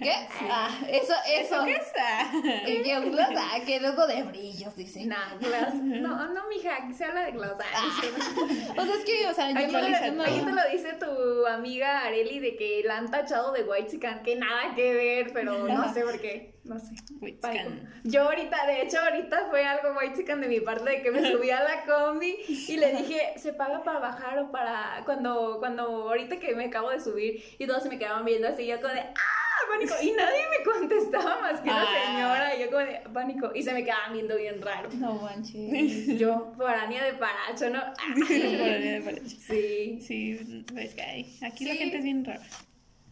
C: ¿Qué? Ah, eso, eso.
A: ¿Qué es? Ah.
C: Que que un gloss, ah, que luego de brillos, dice.
B: Gloss. No, no, mija, se habla de gloss. Ah,
C: O sea, es que, o sea, yo
B: Aquí,
C: no,
B: te,
C: no-
B: lo dice tu amiga Areli de que la han tachado de white que nada que ver, pero no sé por qué, no sé.
A: White chican.
B: Yo ahorita, de hecho, ahorita fue algo white de mi parte de que me subí a la combi y le dije, ¿se paga para bajar o para cuando, cuando ahorita que me acabo de subir y todos se me quedaban viendo así, yo como de, ¡ah! Pánico. Y nadie me contestaba más que una
A: Ah.
B: señora y yo como de, pánico. Y se me quedaban viendo bien raro.
C: No manches.
B: Yo, foránea de paracho, ¿no?
A: De Paracho.
B: Sí.
A: Sí, ves que. Aquí la
B: Sí.
A: gente es bien rara.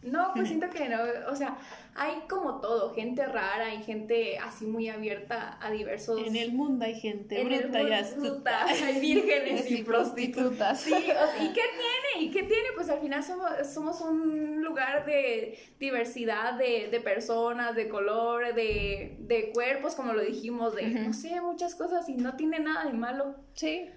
B: No, pues siento que no, o sea, hay como todo, gente rara, hay gente así muy abierta a diversos...
A: En el mundo hay gente
B: en el
A: bruta y
B: mundo
A: astuta.
B: hay vírgenes y prostitutas. Sí, ¿y qué tiene? ¿Y qué tiene? Pues al final somos, somos un lugar de diversidad de, de personas, de color, de, de cuerpos, como lo dijimos, de, no sé, muchas cosas y no tiene nada de malo.
C: Sí,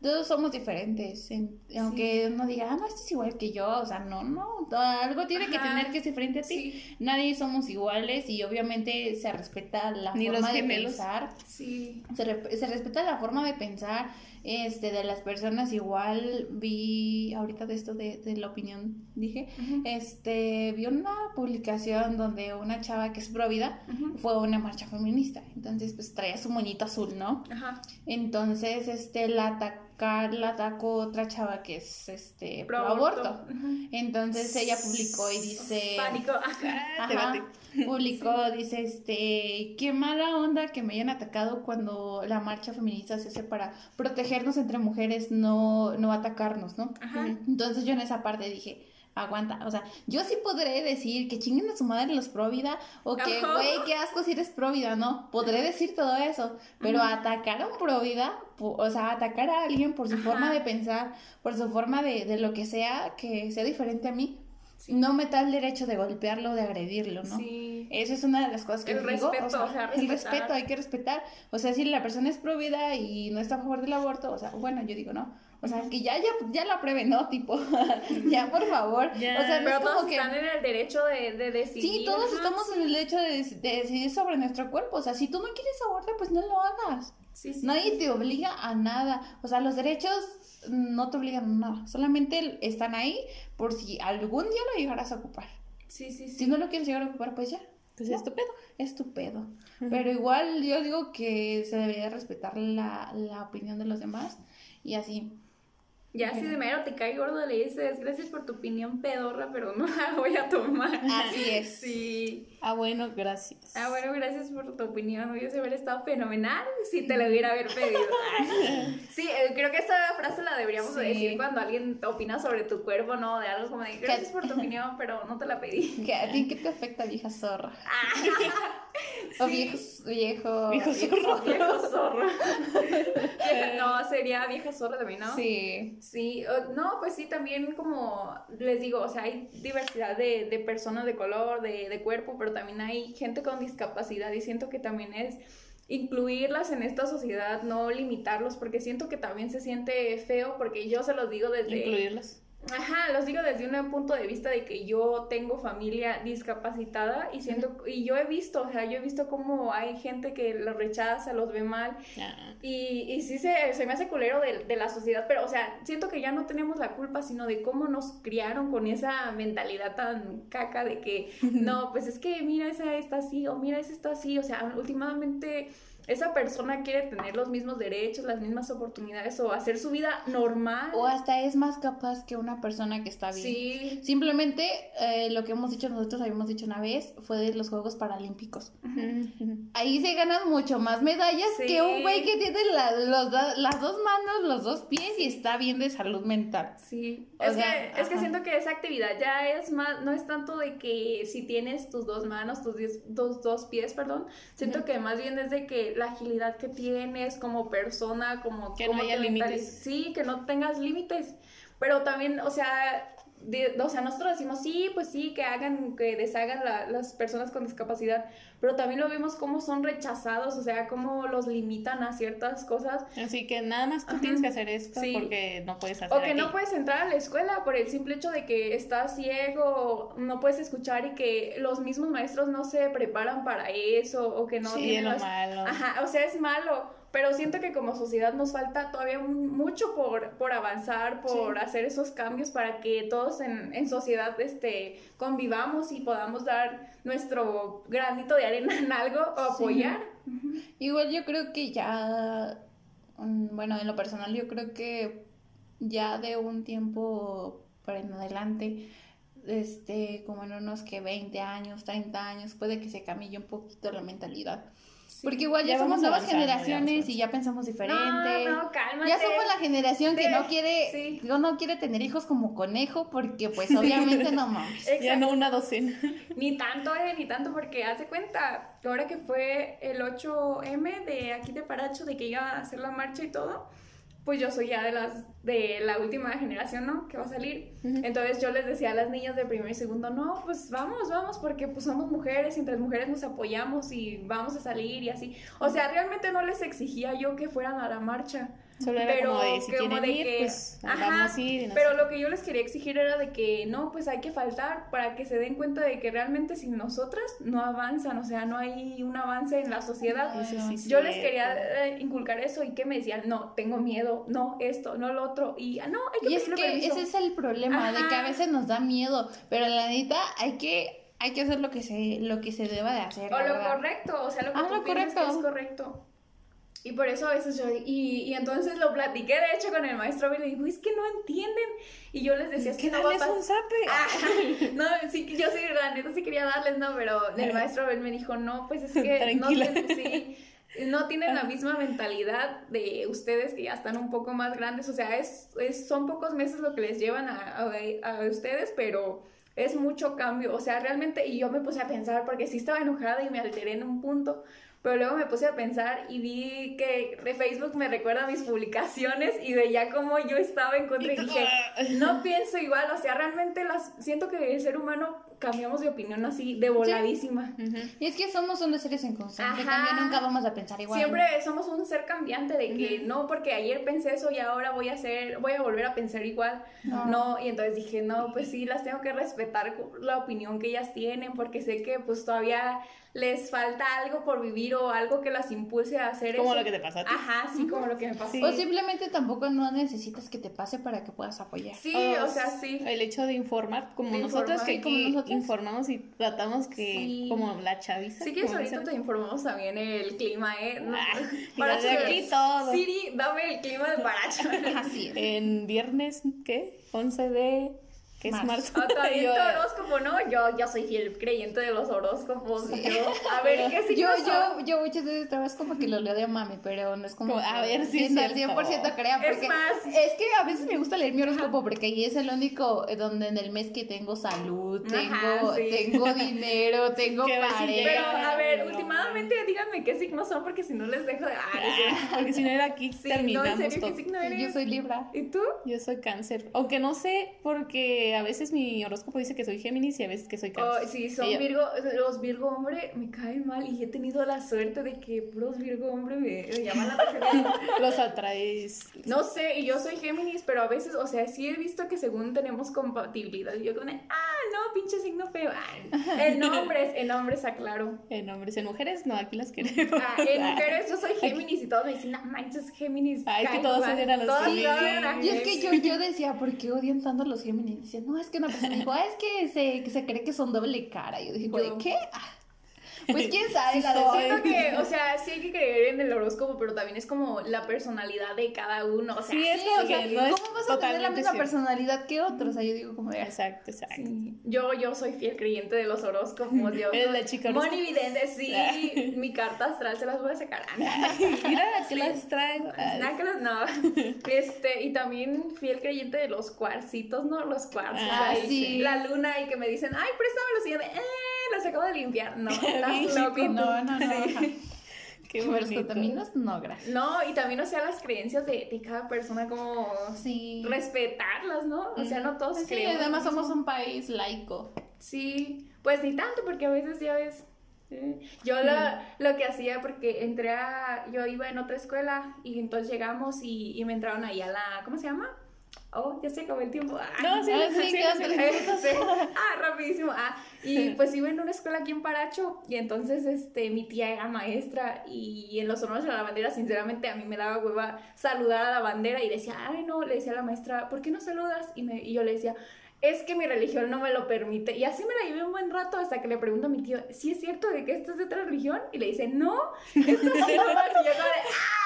C: todos somos diferentes. en- aunque uno diga, ah, no, este es igual que yo. O sea, no, no. Algo tiene que tener que ser diferente a ti.
B: Sí,
C: Nadie somos iguales y obviamente se respeta la
A: Ni
C: forma de pensar.
B: sí.
C: Se, re- se respeta la forma de pensar este, de las personas. Igual vi ahorita de esto de, de la opinión, dije, este, vi una publicación donde una chava que es provida
B: ujú.
C: fue a una marcha feminista. Entonces, pues traía su moñito azul, ¿no?
B: Ajá.
C: Entonces, este, la atacar, la atacó otra chava que es, este, pro
B: Pro
C: aborto. Entonces ella publicó y dice...
B: Pánico. Ajá.
C: Publicó, dice, este, qué mala onda que me hayan atacado cuando la marcha feminista se hace para protegernos entre mujeres, no, no atacarnos, ¿no?
B: Ajá.
C: Entonces yo en esa parte dije, aguanta, o sea, yo sí podré decir que chinguen a su madre los pro vida o que,
B: Ajá.
C: güey, qué asco si eres pro vida, ¿no? Podré decir todo eso, pero
B: Ujú.
C: atacar a un pro vida, o sea, atacar a alguien por su
B: Ajá.
C: forma de pensar, por su forma de, de lo que sea, que sea diferente a mí,
B: Sí.
C: no me da el derecho de golpearlo, de agredirlo, ¿no?
B: Sí.
C: Esa es una de las cosas que
B: El
C: les digo,
B: respeto, o sea,
C: el respeto hay que respetar. O sea, si la persona es pro vida y no está a favor del aborto, o sea, bueno, yo digo no. O sea, que ya, ya, ya la aprueben, ¿no? Tipo, ya, por favor. O sea, no
B: Pero
C: es como
B: todos
C: que...
B: están en el derecho de, de decidir.
C: Sí, todos estamos en el derecho de, dec- de decidir sobre nuestro cuerpo. O sea, si tú no quieres abortar, pues no lo hagas.
B: Sí, sí.
C: Nadie te obliga a nada. O sea, los derechos no te obligan a nada. Solamente están ahí por si algún día lo llegarás a ocupar.
B: Sí, sí, sí.
C: Si no lo quieres llegar a ocupar, pues ya.
A: Pues
C: No.
A: es tu pedo.
C: Es tu pedo. Pero igual yo digo que se debería respetar la, la opinión de los demás y así.
B: Ya si de mero te cae gordo le dices, gracias por tu opinión pedorra, pero no la voy a tomar.
C: Así es.
B: Sí.
A: Ah, bueno, gracias.
B: Ah, bueno, gracias por tu opinión. Hubiese haber estado fenomenal si te la hubiera haber pedido. Sí, eh, creo que esta frase la deberíamos
C: Sí.
B: decir cuando alguien opina sobre tu cuerpo, ¿no? De algo como de, gracias por tu opinión, pero no te la pedí.
C: ¿Qué, ¿A ti qué te afecta, vieja zorra? O viejo, viejo,
A: Viejo zorro.
B: Vieja zorra. Vieja- no, sería vieja zorra también, ¿no?
C: Sí.
B: Sí, no, pues sí, también como les digo, o sea, hay diversidad de, de personas de color, de, de cuerpo, pero también hay gente con discapacidad y siento que también es incluirlas en esta sociedad, no limitarlos, porque siento que también se siente feo, porque yo se los digo desde...
A: Incluirlos.
B: Ajá, los digo desde un punto de vista de que yo tengo familia discapacitada y siento, y yo he visto, o sea, yo he visto cómo hay gente que los rechaza, los ve mal, y, y sí se, se me hace culero de, de la sociedad, pero o sea, siento que ya no tenemos la culpa, sino de cómo nos criaron con esa mentalidad tan caca de que, no, pues es que mira, esa está así, o mira, esa está así, o sea, últimamente esa persona quiere tener los mismos derechos, las mismas oportunidades, o hacer su vida normal.
C: O hasta es más capaz que una persona que está bien.
B: Sí.
C: Simplemente eh, lo que hemos dicho nosotros, habíamos dicho una vez, fue de los Juegos Paralímpicos. Ahí se ganan mucho más medallas
B: Sí.
C: que un güey que tiene la- los las dos manos, los dos pies y está bien de salud mental.
B: Sí,
C: O
B: es,
C: sea,
B: que, es que siento que esa actividad ya es más, no es tanto de que si tienes tus dos manos, tus diez- dos, dos pies, perdón, siento que más bien es de que la agilidad que tienes como persona, como
A: Que no haya límites.
B: Sí, que no tengas límites, pero también, o sea, o sea, nosotros decimos, sí, pues sí, que hagan, que deshagan la- las personas con discapacidad, pero también lo vemos como son rechazados, o sea, cómo los limitan a ciertas cosas
A: Así que nada más tú
B: Ajá.
A: tienes que hacer esto
B: Sí.
A: porque no puedes hacer
B: O que no puedes entrar a la escuela por el simple hecho de que estás ciego, no puedes escuchar y que los mismos maestros no se preparan para eso o que no
A: sí,
B: tienen
A: lo
B: las-
A: malo.
B: Ajá, o sea, es malo, pero siento que como sociedad nos falta todavía mu- mucho por, por avanzar, por
A: Sí.
B: hacer esos cambios para que todos en, en sociedad este, convivamos y podamos dar nuestro granito de arena en algo o
C: Sí.
B: apoyar.
C: Igual yo creo que ya, mm, bueno, en lo personal yo creo que ya de un tiempo para en adelante, este, como en unos que 20 años, 30 años, puede que se cambie un poquito la mentalidad. Porque igual ya,
A: Ya
C: somos
A: vamos
C: nuevas
A: ya
C: generaciones y ya pensamos diferente.
B: No, no, cálmate.
C: Ya somos la generación que no quiere,
B: sí.
C: no, no quiere tener hijos como conejo, porque pues obviamente no mames.
A: Ya no una docena.
B: Ni tanto, eh, ni tanto, porque hace cuenta, ahora que fue el 8M de aquí de Paracho, de que iba a hacer la marcha y todo, pues yo soy ya de las de la última generación, ¿no? Que va a salir. Entonces yo les decía a las niñas de primero y segundo, no, pues vamos, vamos, porque pues somos mujeres y entre las mujeres nos apoyamos y vamos a salir y así. O sea, realmente no les exigía yo que fueran a la marcha.
A: Solo era
B: Pero
A: como de si
B: como
A: quieren
B: de
A: ir,
B: que-
A: pues
B: Ajá,
A: vamos a ir. y no
B: Pero
A: sé.
B: lo que yo les quería exigir era de que no, pues hay que faltar para que se den cuenta de que realmente sin nosotras no avanzan, o sea, no hay un avance en la sociedad.
A: Eso sí es
B: Yo les quería eh, inculcar eso y que me decían, no, tengo miedo, no, esto, no lo otro, y ah, no, hay que
C: Y es que
B: permiso.
C: ese es el problema, de que a veces nos da miedo, pero la neta hay que, hay que hacer lo que se, lo que se deba de hacer.
B: O lo
C: verdad.
B: correcto, o sea, lo que
C: Ah,
B: tú
C: lo
B: piensas que
C: correcto.
B: es correcto. Y por eso a veces yo, y, y entonces lo platiqué de hecho con el maestro y le dijo, es que no entienden. Y yo les decía, es que no va a
A: un zape.
B: Ah, no, sí, yo sí, la neta sí quería darles, no, pero el maestro Abel me dijo, no, pues es que no tienen, sí, no tienen la misma mentalidad de ustedes que ya están un poco más grandes, o sea, es, es- son pocos meses lo que les llevan a, a- a ustedes, pero es mucho cambio, o sea, realmente, y yo me puse a pensar, porque sí estaba enojada y me alteré en un punto, pero luego me puse a pensar y vi que de Facebook me recuerda mis publicaciones y veía cómo yo estaba en contra y dije, no pienso igual, o sea, realmente las siento que el ser humano cambiamos de opinión así de voladísima.
C: Y es que somos unos seres en constante cambio, nunca vamos a pensar igual.
B: Siempre somos un ser cambiante de que no porque ayer pensé eso y ahora voy a hacer, voy a volver a pensar igual.
C: No.
B: No, y entonces dije, no, pues sí, las tengo que respetar la opinión que ellas tienen porque sé que pues todavía les falta algo por vivir o algo que las impulse a hacer
A: Como
B: eso.
A: lo que te pasó a ti.
B: Ajá, sí, como lo que me pasó.
A: Sí.
C: O simplemente tampoco no necesitas que te pase para que puedas apoyar.
B: Sí,
A: O
B: o sea, sí.
A: El hecho de informar, como
B: De
A: nosotros
B: informar.
A: que
C: Sí, nosotras.
A: informamos y tratamos que,
B: Sí.
A: como la chaviza.
B: Quieres,
A: como
B: ahorita te informamos también el clima, ¿eh? No,
A: Ah,
B: para que-
A: aquí todo.
B: Siri, dame el clima de Paracho.
C: Así es.
A: En viernes, ¿qué? 11 de... ¿Qué es
C: Marzo.
A: marzo?
B: Ah, también
A: Yo,
B: horóscopo, ¿no? Yo, yo soy fiel creyente de los horóscopos. Yo, a ver, ¿qué
C: Yo,
B: signos son?
C: yo, yo muchas veces trabajo como que lo leo de mami, pero no es como.
A: Como, a
C: que
A: ver si es
C: al
A: cierto.
C: 100% crea.
B: Es
C: Porque
B: más-
C: es que a veces me gusta leer mi horóscopo porque ahí es el único eh, donde en el mes que tengo salud, tengo,
B: Ajá, sí.
C: tengo dinero, tengo
A: Que
C: pareja.
B: Pero, a ver,
A: No.
B: últimamente díganme qué signos son porque si no les dejo de... Ah, no es.
A: Porque si no era aquí,
B: Sí, no,
A: terminamos
B: en serio,
A: todo.
B: ¿qué signo eres?
C: Yo soy Libra.
B: ¿Y tú?
A: Yo soy cáncer. Aunque no sé, porque a veces mi horóscopo dice que soy Géminis y a veces que soy
B: Oh,
A: cáncer.
B: sí, son Virgo, los Virgo hombre me caen mal y he tenido la suerte de que puros Virgo hombre me, me llaman la atención.
A: Los atraes.
B: No sé, y yo soy Géminis, pero a veces, o sea, sí he visto que según tenemos compatibilidad, y yo de, ah, no, pinche signo feo. Ah, en hombres, en hombres, aclaro.
A: En hombres, en mujeres, no, aquí las queremos.
B: Ah, en mujeres yo soy Géminis y todos me dicen, no manches, Géminis.
A: Ay, es que todos
B: mal".
A: odian a los
B: Todos
A: Géminis.
C: Y es que yo, decía, ¿por qué odian tanto a los Géminis? Decía, no, es que una persona dijo, ah, es que se, que se cree que son doble cara. Y yo dije, ¿de qué? Ah, Pues quién sabe,
A: Sí
C: la
A: soy.
B: Siento que, o sea, sí hay que creer en el horóscopo, pero también es como la personalidad de cada uno. O sea,
A: Sí, es
C: Sí, o sea,
A: que no es
C: ¿cómo vas a tener la misma
A: cierto.
C: personalidad que otros? O sea, yo digo como de,
A: Exacto, exacto.
B: Sí. Yo, yo soy fiel creyente de los horóscopos. Yo,
A: Eres la chica
B: Moni
A: horóscopo.
B: Vidente, sí. mi carta astral se las voy a sacar.
A: Mira, que las traigo. Ay,
B: Nada que los- no. Este, y también fiel creyente de los cuarcitos, ¿no? Los cuarzos.
C: Ah, sí.
B: La luna y que me dicen, ay, préstamelo. Y yo de, eh, los acabo de limpiar. No, estás loco.
C: no, no, no.
B: Sí.
A: Qué
C: los no, gracias.
B: No, y también, o sea, las creencias de, de cada persona, como
C: Sí.
B: respetarlas, ¿no? O sea, no todos
C: Sí,
B: creemos. lo
C: además somos un país laico.
B: Sí, pues ni tanto, porque a veces ya ves. eh, Yo lo, lo que hacía, porque entré a. Yo iba en otra escuela y entonces llegamos y, y me entraron ahí a la. ¿Cómo se llama? Oh, ya se acabó el tiempo. Ah,
A: No, sí,
C: Ah,
A: sí,
C: sí,
A: sí.
B: Ah, rapidísimo. Ah, y pues iba en una escuela aquí en Paracho y entonces este, mi tía era maestra y en los honores a la bandera, sinceramente, a mí me daba hueva saludar a la bandera y decía, ay, no, le decía a la maestra, ¿por qué no saludas? Y, me, y yo le decía, es que mi religión no me lo permite. Y así me la llevé un buen rato hasta que le pregunto a mi tío, ¿sí es cierto de que esta es de otra religión? Y le dice, no, esta es de otra". Y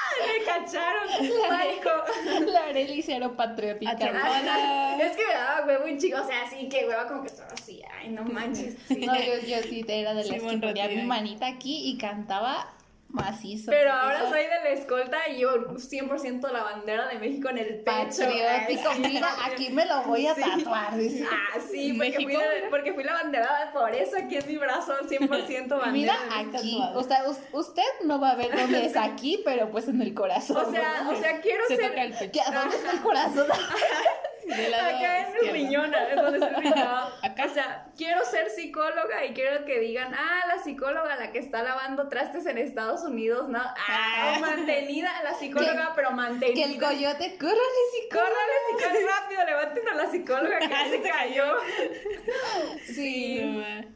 B: ¡ah! Me cacharon. Pánico.
C: La Arely cero patriótica.
A: Atrapada.
B: Es que me daba huevo un chico, o sea, así que hueva como que estaba así, ay, no manches. Sí.
C: No, yo, yo sí era de
A: Sí,
C: las que
A: buen
C: ponía mi manita aquí y cantaba macizo.
B: Pero ahora
C: Eso-
B: soy de la escolta y yo 100% la bandera de México en el pecho.
C: patriótico. Mira, aquí me lo voy a
B: Sí.
C: tatuar. dice.
B: Ah, sí, porque fui,
A: México.
B: la, porque fui la banderada, por eso aquí en mi brazo 100% bandera.
C: Mira aquí, o sea, us- usted no va a ver dónde es aquí, pero pues en el corazón.
B: O sea, o sea, quiero
A: Se
B: ser
A: toca el pecho.
C: ¿Qué- ¿A dónde está el corazón?
B: Acá es el riñón.
A: Acá.
B: O sea, quiero ser psicóloga y quiero que digan, ah, la psicóloga, la que está lavando trastes en Estados Unidos, ¿no? Ah,
A: Ah.
B: mantenida, la psicóloga, pero mantenida.
C: que el coyote, córrale, sí,
B: Córrale, psicóloga, rápido, levanten a la psicóloga que ya se cayó.
A: Sí.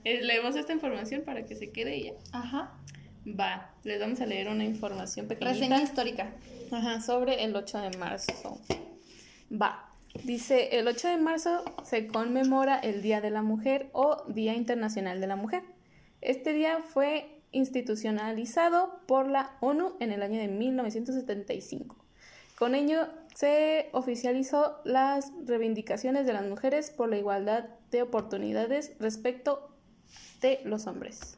A: Eh, leemos esta información para que se quede ella.
C: Ajá.
A: Va, les vamos a leer una información pequeñita.
C: Reseña histórica.
A: Ajá, sobre el 8 de marzo. Va. Dice, el 8 de marzo se conmemora el Día de la Mujer o Día Internacional de la Mujer. Este día fue institucionalizado por la ONU en el año de 1975. Con ello se oficializó las reivindicaciones de las mujeres por la igualdad de oportunidades respecto de los hombres.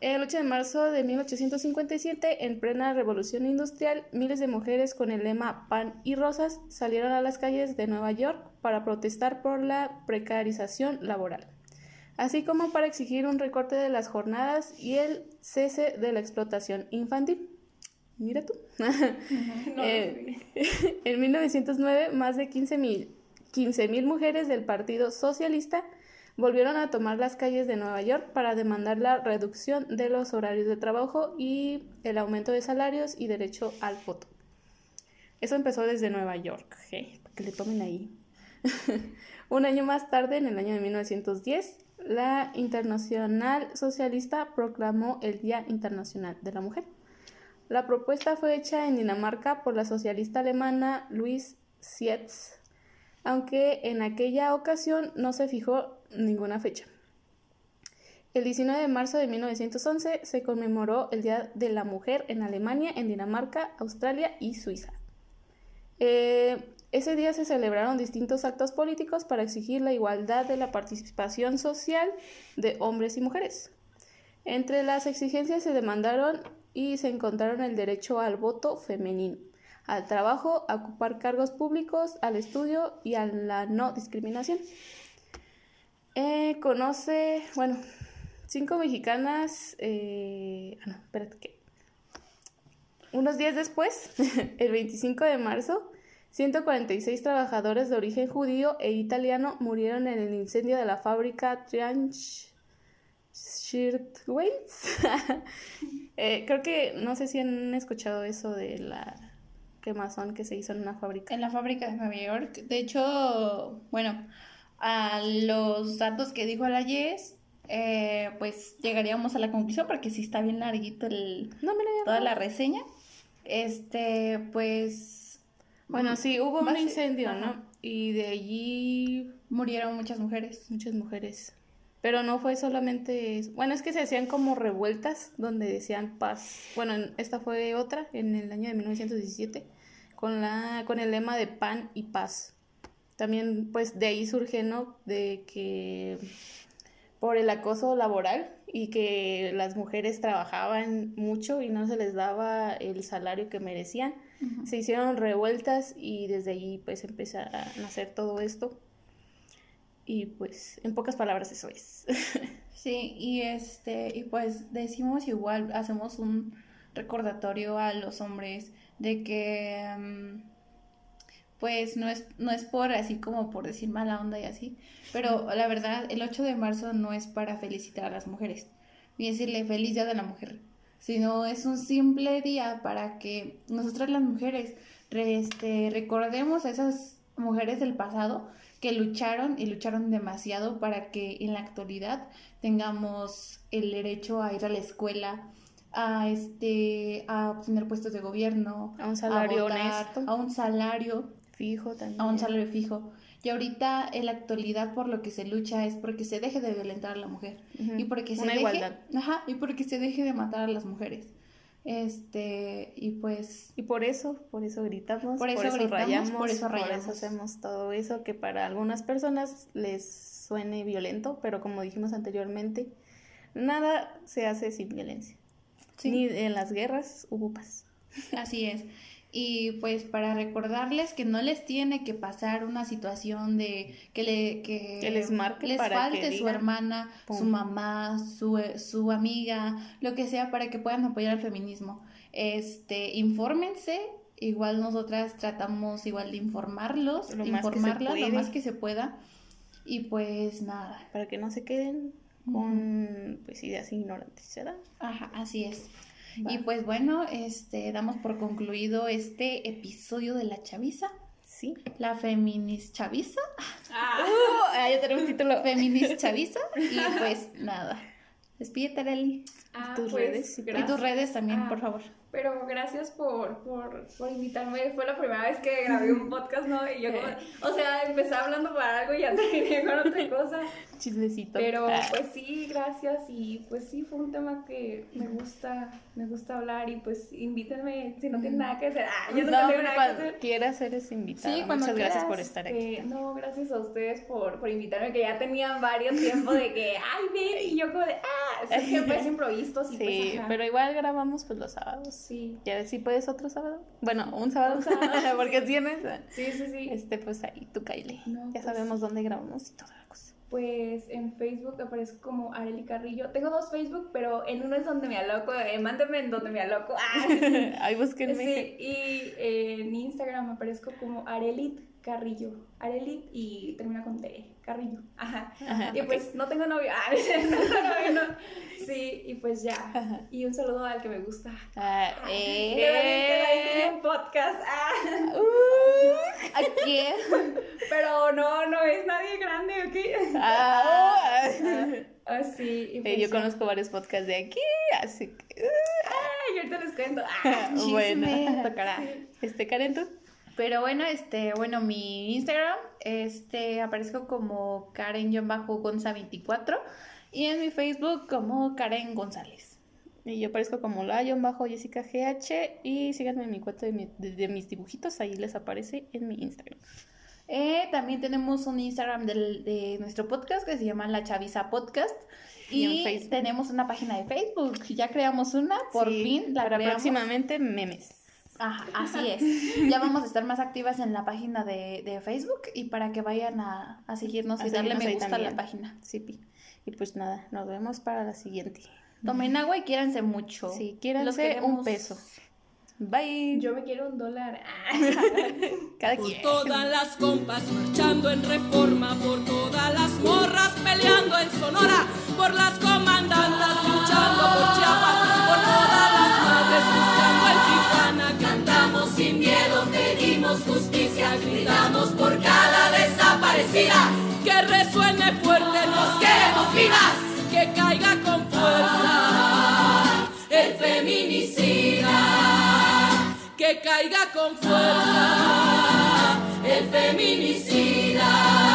A: El 8 de marzo de 1857, en plena revolución industrial, miles de mujeres con el lema Pan y Rosas salieron a las calles de Nueva York para protestar por la precarización laboral, así como para exigir un recorte de las jornadas y el cese de la explotación infantil. Mira tú.
B: No,
A: Eh, en 1909, más de 15.000 15.000 mujeres del Partido Socialista volvieron a tomar las calles de Nueva York para demandar la reducción de los horarios de trabajo y el aumento de salarios y derecho al voto. Eso empezó desde Nueva York, ¿eh? que le tomen ahí. Un año más tarde, en el año de 1910, la Internacional Socialista proclamó el Día Internacional de la Mujer. La propuesta fue hecha en Dinamarca por la socialista alemana Louise Sietz, aunque en aquella ocasión no se fijó ninguna fecha. El 19 de marzo de 1911 se conmemoró el Día de la Mujer en Alemania, en Dinamarca, Australia y Suiza. Eh, ese día se celebraron distintos actos políticos para exigir la igualdad de la participación social de hombres y mujeres. Entre las exigencias se demandaron y se encontraron el derecho al voto femenino, al trabajo, a ocupar cargos públicos, al estudio y a la no discriminación. Eh, conoce, bueno, cinco mexicanas, eh, ah, no, espérate, ¿qué? Unos días después, el 25 de marzo, 146 trabajadores de origen judío e italiano murieron en el incendio de la fábrica Trianch Shirtwaits. eh, creo que no sé si han escuchado eso de la quemazón que se hizo en una fábrica.
C: En la fábrica de Nueva York. De hecho, bueno, a los datos que dijo la Yes, eh, pues llegaríamos a la conclusión, porque sí está bien larguito el,
A: No
C: toda la reseña. Este, pues
A: Bueno, sí, hubo un incendio,
C: ajá.
A: ¿no? Y de allí
C: murieron muchas mujeres.
A: muchas mujeres. Pero no fue solamente... eso. Bueno, es que se hacían como revueltas donde decían paz. Bueno, en- esta fue otra en el año de 1917 con, la, con el lema de pan y paz. También pues de ahí surge, ¿no? De que por el acoso laboral y que las mujeres trabajaban mucho y no se les daba el salario que merecían. Se hicieron revueltas y desde ahí pues empezó a nacer todo esto. Y pues, en pocas palabras, eso es.
C: Sí, y este, y pues decimos igual, hacemos un recordatorio a los hombres de que mm, pues no es, no es por así como por decir mala onda y así, pero la verdad, el 8 de marzo no es para felicitar a las mujeres, ni decirle feliz día de la mujer, sino es un simple día para que nosotras las mujeres re- este, recordemos a esas mujeres del pasado que lucharon y lucharon demasiado para que en la actualidad tengamos el derecho a ir a la escuela, a este, a obtener puestos de gobierno,
A: A un salario
C: votar,
A: honesto.
C: a un salario,
A: Fijo también.
C: a un salario fijo. Y ahorita en la actualidad por lo que se lucha es porque se deje de violentar a la mujer
A: Ujú.
C: y porque se
A: Una
C: deje,
A: igualdad.
C: ajá, y porque se deje de matar a las mujeres. Este, y pues
A: Y por eso, por eso gritamos,
C: Por eso gritamos,
A: rayamos,
C: por eso
A: por
C: rayamos.
A: eso hacemos todo eso que para algunas personas les suene violento, pero como dijimos anteriormente, nada se hace sin violencia.
C: Sí.
A: Ni en las guerras hubo paz.
C: Así es. Y pues para recordarles que no les tiene que pasar una situación de que, le, que,
A: Que les marque
C: les
A: para
C: falte
A: que
C: su hermana, su mamá, su, su amiga, lo que sea para que puedan apoyar al feminismo. Este, infórmense. Igual nosotras tratamos igual de informarlos,
A: Lo más
C: informarlas lo más que se pueda. Y pues nada,
A: Para que no se queden con pues ideas ignorantes, ¿verdad?
C: Ajá, así es.
A: Va.
C: Y pues bueno, este damos por concluido este episodio de la chaviza,
A: Sí.
C: la feminist chaviza,
B: Ah,
A: Uh, ah, ya tenemos título.
C: feminist chaviza y pues nada. Despídete, Arely.
B: ah,
A: tus
B: pues,
A: redes y
C: tus redes también,
B: Ah.
C: por favor.
B: Pero gracias por, por, por invitarme. Fue la primera vez que grabé un podcast, ¿no? Y yo, como- o sea, empecé hablando para algo y ya terminé con otra cosa.
A: Chismecito.
B: Pero
A: Ah.
B: pues sí, gracias. Y pues sí, fue un tema que me gusta, me gusta hablar. Y pues invítenme si no tienen nada que hacer. Ah, yo no,
A: no,
B: tengo nada que hacer.
A: quieras eres invitada.
C: Sí,
A: Muchas gracias por estar aquí.
B: Eh, no, gracias a ustedes por, por invitarme, que ya tenían varios tiempos de que, ay, ven, y yo como de, ah, o sea, siempre es improvistos y
A: Sí,
B: pues,
A: pero igual grabamos pues los sábados.
B: Sí,
A: Ya si puedes otro sábado. Bueno, un sábado,
B: Un sábado,
A: porque tienes.
B: sí, sí, sí.
A: Este, pues ahí, tú Kylie.
B: No,
A: ya
B: pues-
A: sabemos dónde grabamos y cosa.
B: Pues en Facebook aparezco como Areli Carrillo. Tengo dos Facebook, pero en uno es donde me aloco. Eh, mándenme en donde me aloco. Ah,
A: ahí búsquenme.
B: sí, y eh, en Instagram aparezco como Arelit Carrillo. Arelit y termina con T. Carrillo. Ajá.
A: Ajá,
B: Y pues no tengo novio. Ah, no tengo novio, no. Sí, y pues ya.
A: Ajá.
B: Y un saludo al que me gusta.
A: Ah,
B: que tiene
A: eh.
B: un podcast. Ah.
A: Uh,
C: ¿A quién?
B: Pero no, no es nadie grande, ¿ok?
A: ah.
B: Ah, sí. y
A: Eh,
B: pues
A: yo
B: ya.
A: conozco varios podcasts de aquí, así que.
B: Ay, ahorita les cuento. Ah,
A: bueno.
C: tocará.
A: Este, Karen, tú.
C: Pero bueno, este, bueno, mi Instagram, este, aparezco como Karen-Gonza24 y en mi Facebook como Karen González.
A: Y yo aparezco como Lion bajo Jessica GH y síganme en mi cuenta de, mi- de- de mis dibujitos, ahí les aparece en mi Instagram.
C: Eh, también tenemos un Instagram del- de nuestro podcast que se llama La Chaviza Podcast.
A: Y
C: Y, tenemos una página de Facebook. Ya creamos una, por
A: Sí,
C: fin la
A: para
C: creamos.
A: próximamente memes.
C: Ajá, así es. Ya vamos a estar más activas en la página de, de Facebook y para que vayan a, a seguirnos
A: A
C: y darle me gusta a la página.
A: Sí, pi. Y pues nada, nos vemos para la siguiente.
C: Tomen agua y quiéranse mucho.
A: Sí, quiéranse un peso. Bye.
B: Yo me quiero un dólar.
A: Cada
D: Por
A: quien.
D: todas las compas marchando en reforma, por todas las morras peleando en Sonora, por las comandantas luchando por Chiapas, por todas las madres Que resuene fuerte, nos queremos vivas, que caiga con fuerza el feminicida que caiga con fuerza el feminicida.